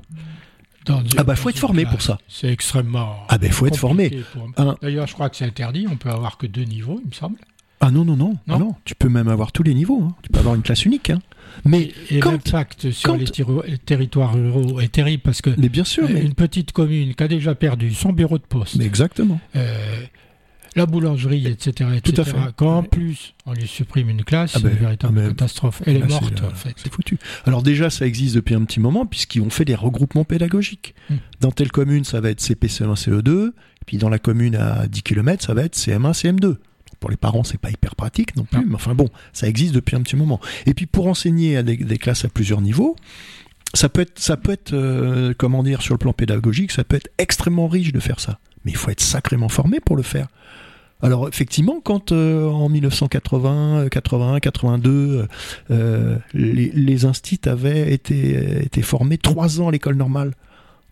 ah bah faut être formé pour ça. C'est extrêmement. Ah ben faut être formé. D'ailleurs, je crois que c'est interdit. On peut avoir que deux niveaux, il me semble. Ah non non non non. non. Tu peux même avoir tous les niveaux. Hein. Tu peux avoir une classe unique. Hein. Mais l'impact sur les, territoires ruraux est terrible parce que mais bien sûr, une petite commune qui a déjà perdu son bureau de poste, mais exactement, euh, la boulangerie, etc. etc. Tout à fait. Quand en plus on lui supprime une classe, ah c'est une ben, véritable catastrophe. Elle est morte, en fait. C'est foutu. Alors déjà, ça existe depuis un petit moment, puisqu'ils ont fait des regroupements pédagogiques. Hmm. Dans telle commune, ça va être CP1, CE2, puis dans la commune à 10 km, ça va être CM1, CM2. Pour les parents, c'est pas hyper pratique non plus, mais enfin bon, ça existe depuis un petit moment. Et puis pour enseigner à des, classes à plusieurs niveaux, ça peut être, ça peut être, euh, comment dire, sur le plan pédagogique, ça peut être extrêmement riche de faire ça. Mais il faut être sacrément formé pour le faire. Alors effectivement, quand euh, en 1980, 81, 82, les, les instits avaient été, été formés trois ans à l'école normale,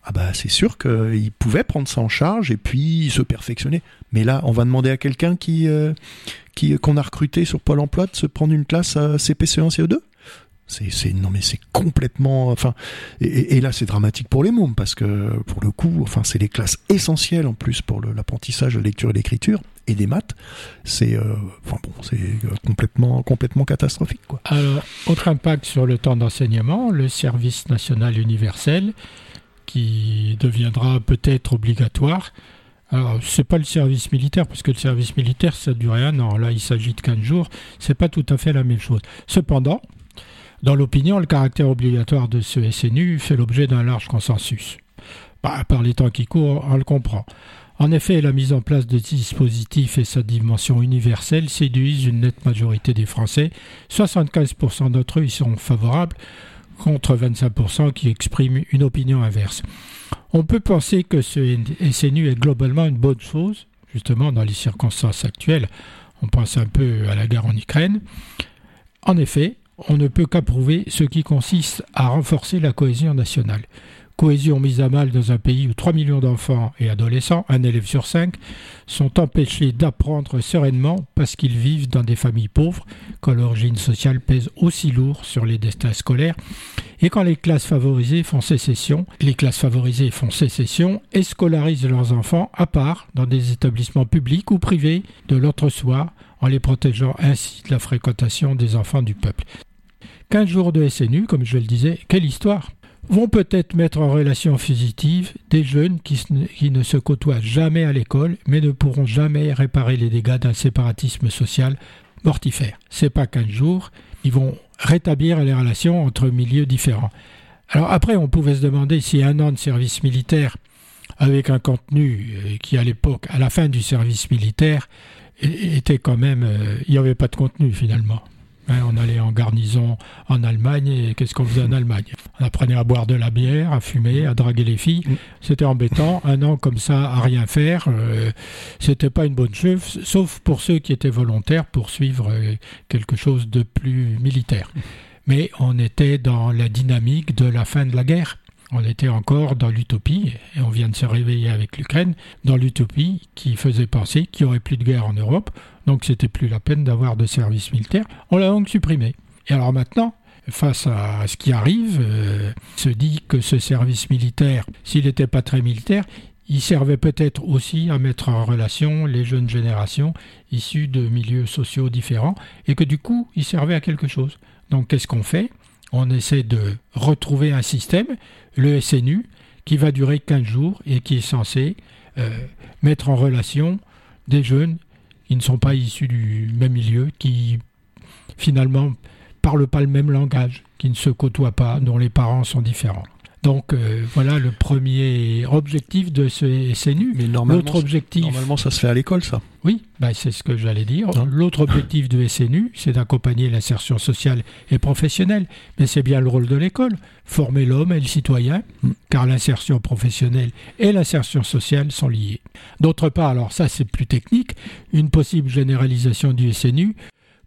ah bah c'est sûr qu'ils pouvaient prendre ça en charge et puis se perfectionner. Mais là, on va demander à quelqu'un qui, euh, qui qu'on a recruté sur Pôle Emploi de se prendre une classe à CPCE1, CE2 c'est, non mais c'est complètement, enfin, et, là c'est dramatique pour les mômes parce que pour le coup, enfin c'est les classes essentielles en plus pour l'apprentissage de lecture et d'écriture et des maths. C'est, euh, enfin bon, c'est complètement, complètement catastrophique quoi. Alors, autre impact sur le temps d'enseignement, le service national universel qui deviendra peut-être obligatoire. Alors, c'est pas le service militaire, parce que le service militaire, ça durait un an. Là, il s'agit de 15 jours. C'est pas tout à fait la même chose. Cependant, dans l'opinion, le caractère obligatoire de ce SNU fait l'objet d'un large consensus. Bah, par les temps qui courent, on le comprend. En effet, la mise en place de ce dispositif et sa dimension universelle séduisent une nette majorité des Français. 75% d'entre eux y sont favorables, contre 25% qui expriment une opinion inverse. On peut penser que ce SNU est globalement une bonne chose, justement dans les circonstances actuelles. On pense un peu à la guerre en Ukraine. En effet, on ne peut qu'approuver ce qui consiste à renforcer la cohésion nationale. Cohésion mise à mal dans un pays où 3 millions d'enfants et adolescents, un élève sur cinq, sont empêchés d'apprendre sereinement parce qu'ils vivent dans des familles pauvres, quand l'origine sociale pèse aussi lourd sur les destins scolaires, et quand les classes favorisées font sécession, les classes favorisées font sécession et scolarisent leurs enfants à part dans des établissements publics ou privés de l'autre-soi, en les protégeant ainsi de la fréquentation des enfants du peuple. 15 jours de SNU, comme je le disais, quelle histoire vont peut-être mettre en relation fugitive des jeunes qui, ne se côtoient jamais à l'école, mais ne pourront jamais réparer les dégâts d'un séparatisme social mortifère. C'est pas qu'un jour, ils vont rétablir les relations entre milieux différents. Alors après, on pouvait se demander si un an de service militaire avec un contenu euh, qui à l'époque, à la fin du service militaire, était quand même, euh, il n'y avait pas de contenu finalement. Hein, on allait en garnison en Allemagne et qu'est-ce qu'on faisait en Allemagne? On apprenait à boire de la bière, à fumer, à draguer les filles. Mm. C'était embêtant. Un an comme ça à rien faire, euh, c'était pas une bonne chose, sauf pour ceux qui étaient volontaires pour suivre euh, quelque chose de plus militaire. Mais on était dans la dynamique de la fin de la guerre. On était encore dans l'utopie, et on vient de se réveiller avec l'Ukraine, dans l'utopie qui faisait penser qu'il n'y aurait plus de guerre en Europe, donc c'était plus la peine d'avoir de service militaire. On l'a donc supprimé. Et alors maintenant, face à ce qui arrive, euh, se dit que ce service militaire, s'il n'était pas très militaire, il servait peut-être aussi à mettre en relation les jeunes générations issues de milieux sociaux différents et que du coup, il servait à quelque chose. Donc qu'est-ce qu'on fait? On essaie de retrouver un système, le SNU, qui va durer 15 jours et qui est censé euh, mettre en relation des jeunes qui ne sont pas issus du même milieu, qui finalement parlent pas le même langage, qui ne se côtoient pas, dont les parents sont différents. Donc euh, voilà le premier objectif de ce SNU. Mais normalement, objectif, normalement ça se fait à l'école, ça. Oui, bah, c'est ce que j'allais dire. Hein L'autre objectif de SNU, c'est d'accompagner l'insertion sociale et professionnelle. Mais c'est bien le rôle de l'école, former l'homme et le citoyen, mm. car l'insertion professionnelle et l'insertion sociale sont liées. D'autre part, alors ça c'est plus technique, une possible généralisation du SNU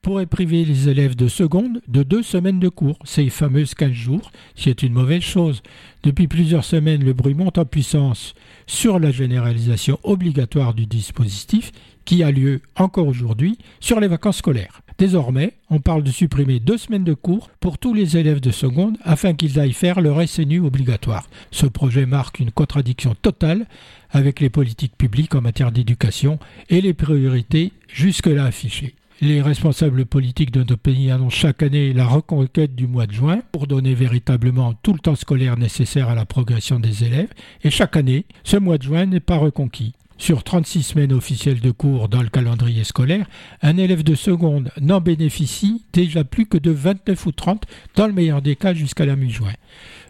pourrait priver les élèves de seconde de deux semaines de cours, ces fameuses 15 jours, ce qui est une mauvaise chose. Depuis plusieurs semaines, le bruit monte en puissance sur la généralisation obligatoire du dispositif qui a lieu encore aujourd'hui sur les vacances scolaires. Désormais, on parle de supprimer deux semaines de cours pour tous les élèves de seconde afin qu'ils aillent faire leur SNU obligatoire. Ce projet marque une contradiction totale avec les politiques publiques en matière d'éducation et les priorités jusque-là affichées. Les responsables politiques de notre pays annoncent chaque année la reconquête du mois de juin pour donner véritablement tout le temps scolaire nécessaire à la progression des élèves. Et chaque année, ce mois de juin n'est pas reconquis. Sur 36 semaines officielles de cours dans le calendrier scolaire, un élève de seconde n'en bénéficie déjà plus que de 29 ou 30 dans le meilleur des cas jusqu'à la mi-juin.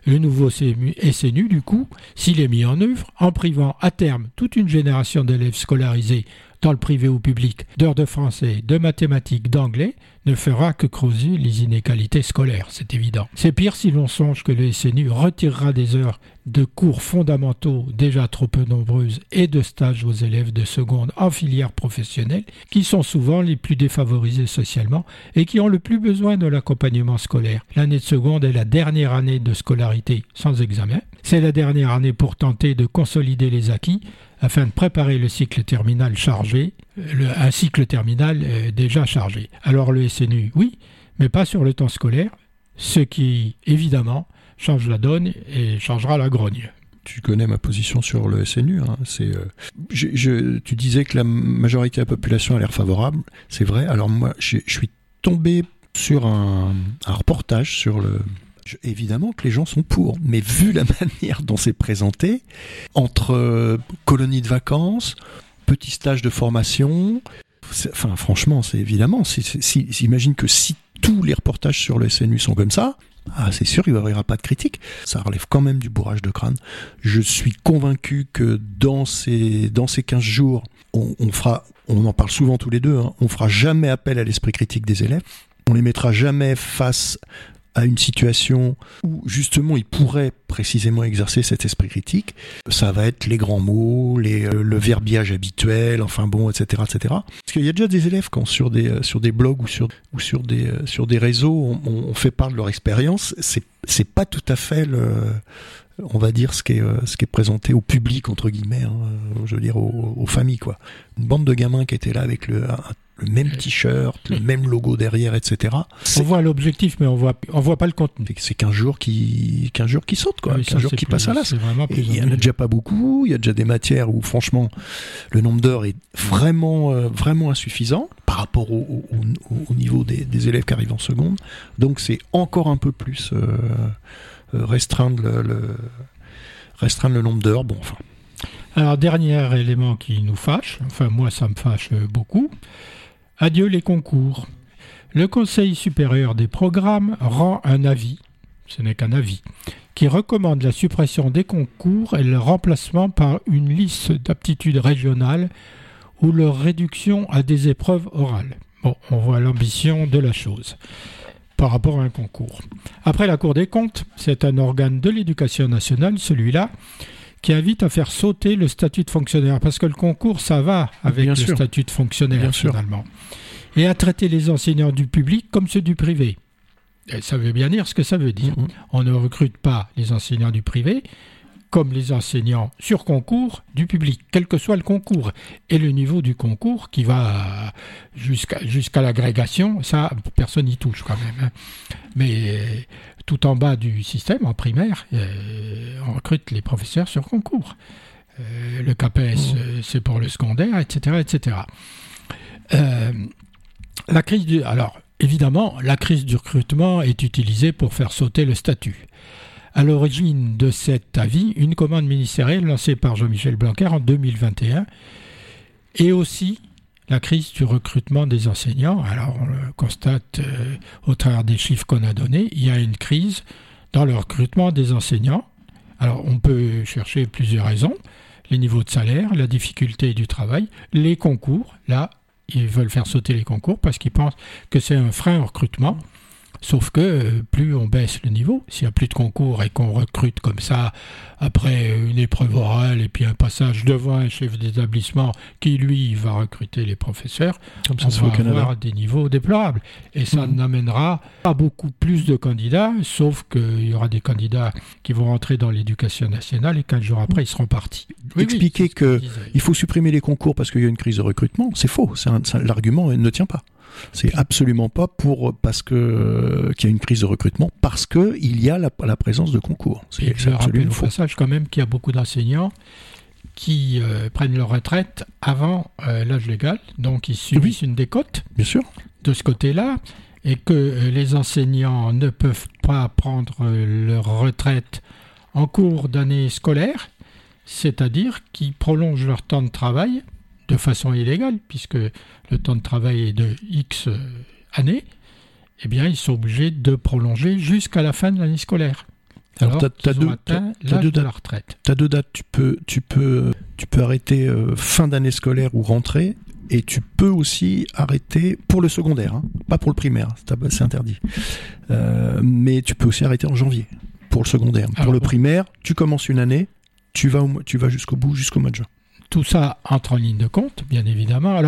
Le nouveau SNU, du coup, s'il est mis en œuvre, en privant à terme toute une génération d'élèves scolarisés dans le privé ou public, d'heures de français, de mathématiques, d'anglais, ne fera que creuser les inégalités scolaires, c'est évident. C'est pire si l'on songe que le SNU retirera des heures de cours fondamentaux déjà trop peu nombreuses et de stages aux élèves de seconde en filière professionnelle, qui sont souvent les plus défavorisés socialement et qui ont le plus besoin de l'accompagnement scolaire. L'année de seconde est la dernière année de scolarité sans examen. C'est la dernière année pour tenter de consolider les acquis afin de préparer le cycle terminal chargé, un cycle terminal euh, déjà chargé. Alors le SNU, oui, mais pas sur le temps scolaire, ce qui, évidemment, change la donne et changera la grogne tu connais ma position sur le SNU. Hein. C'est, euh, tu disais que la majorité de la population a l'air favorable. C'est vrai. Alors moi, je, suis tombé sur un, reportage sur le. évidemment que les gens sont pour, mais vu la manière dont c'est présenté, entre euh, colonies de vacances, petits stages de formation, enfin franchement, c'est évidemment. Si, si, que si tous les reportages sur le SNU sont comme ça, ah, c'est sûr, il n'y aura pas de critique. Ça relève quand même du bourrage de crâne. Je suis convaincu que dans ces, dans ces 15 jours, on, fera, on en parle souvent tous les deux, hein, on fera jamais appel à l'esprit critique des élèves. On les mettra jamais face à une situation où justement il pourrait précisément exercer cet esprit critique, ça va être les grands mots, euh, le verbiage habituel, enfin bon, etc., etc. Parce qu'il y a déjà des élèves quand sur des euh, sur des blogs ou sur euh, des réseaux, on, fait part de leur expérience. C'est c'est pas tout à fait le on va dire ce qui est présenté au public entre guillemets, hein, je veux dire aux, familles quoi. Une bande de gamins qui étaient là avec le le même t-shirt, le même logo derrière, etc. On voit l'objectif, mais on voit, on voit pas le contenu. C'est qu'un jour qui, qu'un jour qui saute, quoi. qu'un jour qui passe à l'as. Il y en a déjà pas beaucoup. Il y a déjà des matières où, franchement, le nombre d'heures est vraiment, euh, vraiment insuffisant par rapport au, au, niveau des, des, élèves qui arrivent en seconde. Donc, c'est encore un peu plus euh, euh, restreindre le, le, restreindre le nombre d'heures. Bon, enfin. Alors, dernier élément qui nous fâche, enfin, moi, ça me fâche beaucoup Adieu les concours. Le Conseil supérieur des programmes rend un avis, ce n'est qu'un avis, qui recommande la suppression des concours et leur remplacement par une liste d'aptitudes régionales ou leur réduction à des épreuves orales. Bon, on voit l'ambition de la chose par rapport à un concours. Après la Cour des comptes, c'est un organe de l'éducation nationale, celui-là, qui invite à faire sauter le statut de fonctionnaire, parce que le concours, ça va avec le statut de fonctionnaire, finalement, et à traiter les enseignants du public comme ceux du privé. ça veut bien dire ce que ça veut dire. Mm-hmm. On ne recrute pas les enseignants du privé comme les enseignants sur concours du public, quel que soit le concours. Et le niveau du concours qui va jusqu'à jusqu'à l'agrégation, ça, personne n'y touche quand même. Hein. Mais tout en bas du système, en primaire, euh, on recrute les professeurs sur concours. Euh, le CAPES, mmh. euh, c'est pour le secondaire, etc. etc. la crise du... Alors, évidemment, la crise du recrutement est utilisée pour faire sauter le statut. À l'origine de cet avis, une commande ministérielle lancée par Jean-Michel Blanquer en 2021 et aussi la crise du recrutement des enseignants. Alors on le constate euh, au travers des chiffres qu'on a donnés, il y a une crise dans le recrutement des enseignants. Alors on peut chercher plusieurs raisons. Les niveaux de salaire, la difficulté du travail, les concours. Là, ils veulent faire sauter les concours parce qu'ils pensent que c'est un frein au recrutement. Sauf que euh, plus on baisse le niveau, s'il n'y a plus de concours et qu'on recrute comme ça, après une épreuve orale et puis un passage devant un chef d'établissement qui, lui, va recruter les professeurs, comme ça, on va avoir des niveaux déplorables. Et ça mhm. n'amènera pas beaucoup plus de candidats, sauf qu'il y aura des candidats qui vont rentrer dans l'éducation nationale et 15 jours après, ils seront partis. Expliquer qu'il faut supprimer les concours parce qu'il y a une crise de recrutement, c'est faux. L'argument ne tient pas. C'est absolument pas pour parce que euh, qu'il y a une crise de recrutement, parce que il y a la, présence de concours. C'est je rappelle au passage quand même qu'il y a beaucoup d'enseignants qui euh, prennent leur retraite avant euh, l'âge légal, donc ils subissent une décote. Bien sûr. De ce côté-là, et que les enseignants ne peuvent pas prendre leur retraite en cours d'année scolaire, c'est-à-dire qu'ils prolongent leur temps de travail de façon illégale, puisque le temps de travail est de X euh, années, eh bien, ils sont obligés de prolonger jusqu'à la fin de l'année scolaire. Alors, tu as, deux, de la retraite. Tu as deux dates. Tu peux, tu peux, tu peux arrêter euh, fin d'année scolaire ou rentrer, et tu peux aussi arrêter pour le secondaire, hein. pas pour le primaire, c'est interdit. Euh, mais tu peux aussi arrêter en janvier pour le secondaire. pour le primaire, tu commences une année, tu vas, tu vas jusqu'au bout, jusqu'au mois de juin. Tout ça entre en ligne de compte, bien évidemment.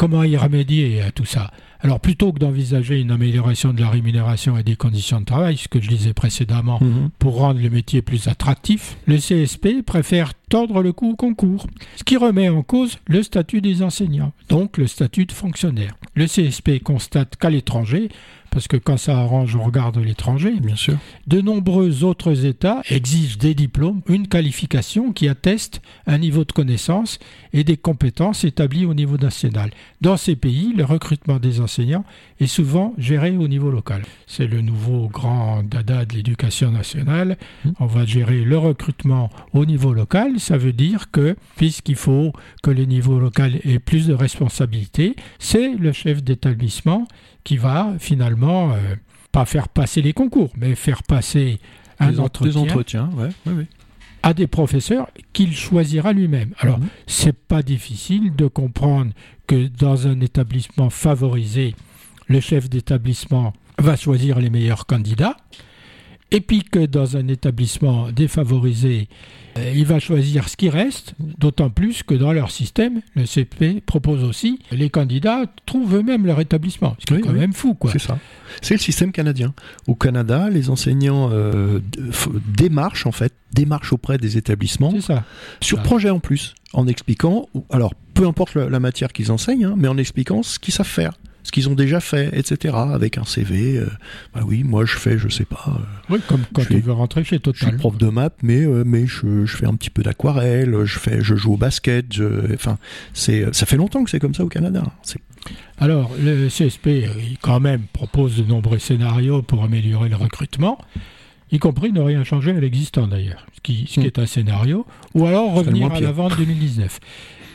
Comment y remédier à tout ça? Alors, plutôt que d'envisager une amélioration de la rémunération et des conditions de travail, ce que je disais précédemment, mhm. pour rendre le métier plus attractif, le CSP préfère tordre le cou au concours, ce qui remet en cause le statut des enseignants, donc le statut de fonctionnaire. Le CSP constate qu'à l'étranger, parce que quand ça arrange, on regarde l'étranger. Bien sûr. De nombreux autres États exigent des diplômes, une qualification qui atteste un niveau de connaissance et des compétences établies au niveau national. Dans ces pays, le recrutement des enseignants est souvent géré au niveau local. C'est le nouveau grand dada de l'éducation nationale. Mmh. On va gérer le recrutement au niveau local. Ça veut dire que, puisqu'il faut que le niveau local ait plus de responsabilités, c'est le chef d'établissement qui va finalement euh, pas faire passer les concours, mais faire passer un entretien, entretiens, à des professeurs qu'il choisira lui-même. Alors, mhm. c'est pas difficile de comprendre que dans un établissement favorisé, le chef d'établissement va choisir les meilleurs candidats, et puis que dans un établissement défavorisé, il va choisir ce qui reste, d'autant plus que dans leur système, le CP propose aussi, les candidats trouvent eux-mêmes leur établissement. C'est quand même fou, quoi. C'est ça. C'est le système canadien. Au Canada, les enseignants euh, démarchent, en fait, démarchent auprès des établissements. Ça. Sur projet en plus, en expliquant, alors peu importe la, matière qu'ils enseignent, hein, mais en expliquant ce qu'ils savent faire ce qu'ils ont déjà fait, etc. Avec un CV. Euh, bah oui, moi je fais, je sais pas. Euh, oui, comme quand tu veux rentrer chez Total. Je suis prof de maths, mais euh, mais je, je, fais un petit peu d'aquarelle, je fais, je joue au basket. enfin, c'est ça fait longtemps que c'est comme ça au Canada. Alors le CSP, il quand même propose de nombreux scénarios pour améliorer le recrutement y compris ne rien changer à l'existant d'ailleurs, ce qui, ce qui hmm. est un scénario, ou alors revenir à la vente 2019.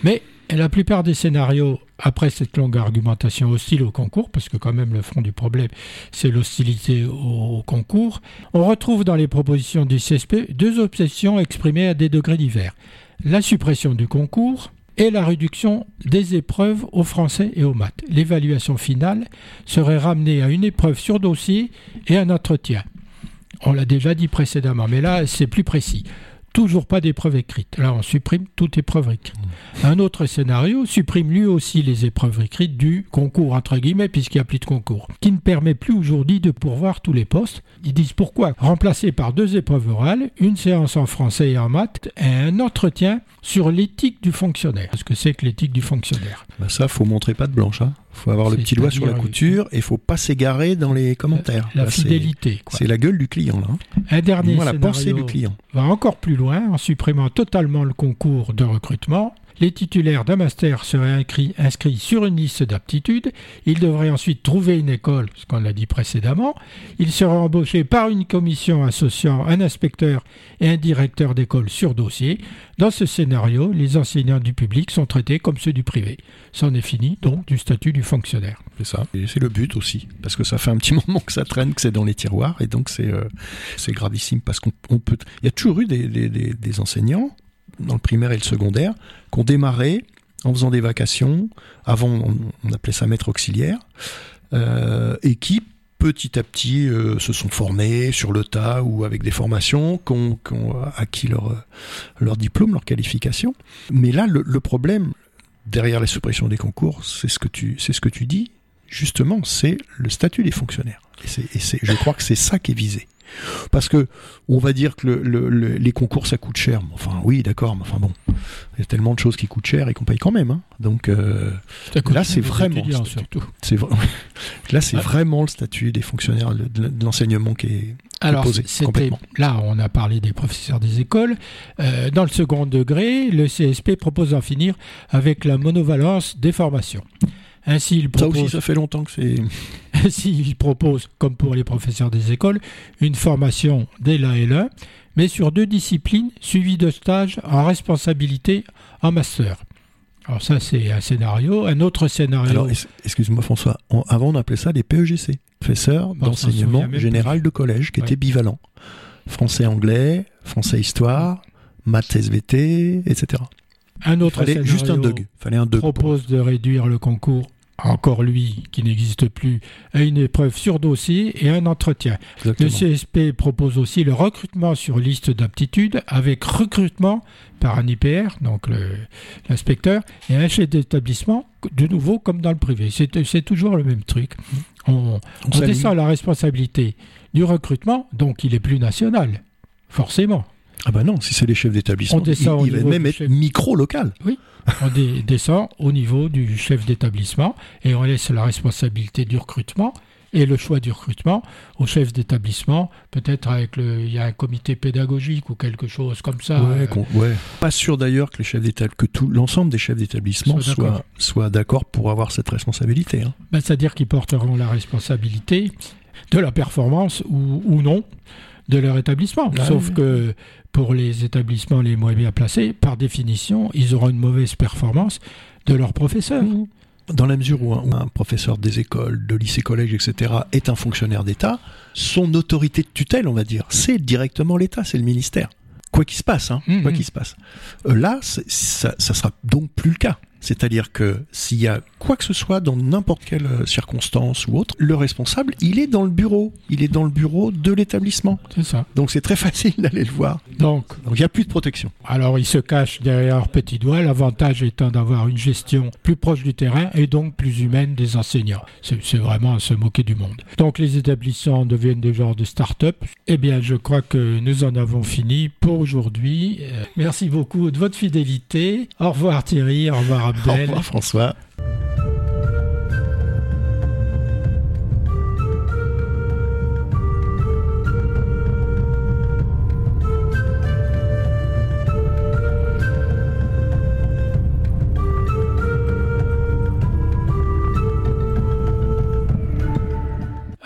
Mais la plupart des scénarios, après cette longue argumentation hostile au concours, parce que quand même le fond du problème, c'est l'hostilité au, concours, on retrouve dans les propositions du CSP deux obsessions exprimées à des degrés divers. La suppression du concours et la réduction des épreuves aux français et aux maths. L'évaluation finale serait ramenée à une épreuve sur dossier et un entretien. On l'a déjà dit précédemment, mais là c'est plus précis toujours pas d'épreuve écrite. Là, on supprime toute épreuve écrite. Un autre scénario supprime lui aussi les épreuves écrites du concours, entre guillemets, puisqu'il n'y a plus de concours, qui ne permet plus aujourd'hui de pourvoir tous les postes. Ils disent pourquoi? Remplacé par deux épreuves orales, une séance en français et en maths, et un entretien sur l'éthique du fonctionnaire. Qu'est-ce que c'est que l'éthique du fonctionnaire? Bah Ça, faut montrer pas de blanche. Hein faut avoir le petit doigt sur la couture et faut pas s'égarer dans les commentaires. La, fidélité. C'est la gueule du client. Là. Hein. Un dernier la pensée du client. va encore plus loin en supprimant totalement le concours de recrutement les titulaires d'un master seraient inscrits, sur une liste d'aptitudes. Ils devraient ensuite trouver une école, ce qu'on l'a dit précédemment. Ils seraient embauchés par une commission associant un inspecteur et un directeur d'école sur dossier. Dans ce scénario, les enseignants du public sont traités comme ceux du privé. C'en est fini donc du statut du fonctionnaire. C'est ça. Et c'est le but aussi, parce que ça fait un petit moment que ça traîne, que c'est dans les tiroirs, et donc c'est euh, gravissime parce qu'on peut. Il y a toujours eu des enseignants dans le primaire et le secondaire, qu'on démarrait en faisant des vacations. Avant, on, appelait ça maître auxiliaire, euh, et qui petit à petit euh, se sont formés sur le tas ou avec des formations, qui ont, acquis leur, leur diplôme, leur qualification. Mais là, le, problème derrière la suppression des concours, c'est ce que tu, ce que tu dis. Justement, c'est le statut des fonctionnaires. Et, et je crois que c'est ça qui est visé. Parce que on va dire que les concours ça coûte cher. Enfin oui, d'accord, mais enfin bon, il y a tellement de choses qui coûtent cher et qu'on paye quand même. Hein. Donc euh, là c'est vraiment c'est là c'est vraiment le statut des fonctionnaires de, l'enseignement qui est alors, posé complètement. Là, on a parlé des professeurs des écoles. Euh, dans le second degré, le CSP propose d'en finir avec la monovalence des formations. Ainsi, il propose, ça aussi, ça fait longtemps que c'est. Ainsi, il propose, comme pour les professeurs des écoles, une formation dès la L1, mais sur deux disciplines suivies de stages en responsabilité en master. Alors ça, c'est un scénario. Un autre scénario... Alors, excuse-moi François, avant on appelait ça des PEGC, professeurs d'enseignement général de collège, qui étaient bivalents. Français-anglais, français-histoire, maths SVT, etc. Un autre scénario juste un Fallait un propose de réduire le concours encore lui, qui n'existe plus, à une épreuve sur dossier et un entretien. Le CSP propose aussi le recrutement sur liste d'aptitude avec recrutement par un IPR, donc l'inspecteur, et un chef d'établissement, de nouveau comme dans le privé. C'est toujours le même truc. On, on descend la responsabilité du recrutement, donc il est plus national, forcément. Ah bah non, si c'est les chefs d'établissement, il, va même être micro-local. Oui, on descend au niveau du chef d'établissement et on laisse la responsabilité du recrutement et le choix du recrutement au chef d'établissement, peut-être avec le, il y a un comité pédagogique ou quelque chose comme ça. Ouais, ouais. Pas sûr d'ailleurs que les chefs que tout l'ensemble des chefs d'établissement soient, soient d'accord pour avoir cette responsabilité. Hein. Ben, c'est-à-dire qu'ils porteront la responsabilité de la performance ou, ou non de leur établissement. Ah Sauf que pour les établissements les moins bien placés, par définition, ils auront une mauvaise performance de leurs professeurs. Mmh. Dans la mesure où un, professeur des écoles, de lycée, collège, etc., est un fonctionnaire d'État, son autorité de tutelle, on va dire, c'est directement l'État, c'est le ministère. Quoi qu'il se passe, hein, mmh, quoi mmh. qu'il se passe. Euh, là, ça, ça sera donc plus le cas. C'est-à-dire que s'il y a quoi que ce soit dans n'importe quelle euh, circonstance ou autre, le responsable, il est dans le bureau. Il est dans le bureau de l'établissement. C'est ça. Donc c'est très facile d'aller le voir. Donc, il n'y a plus de protection. Alors il se cache derrière leur petit doigt, l'avantage étant d'avoir une gestion plus proche du terrain et donc plus humaine des enseignants. C'est vraiment à se moquer du monde. Donc les établissements deviennent des genres de start-up. Eh bien, je crois que nous en avons fini pour aujourd'hui. Euh, merci beaucoup de votre fidélité. Au revoir Thierry, au revoir au revoir François.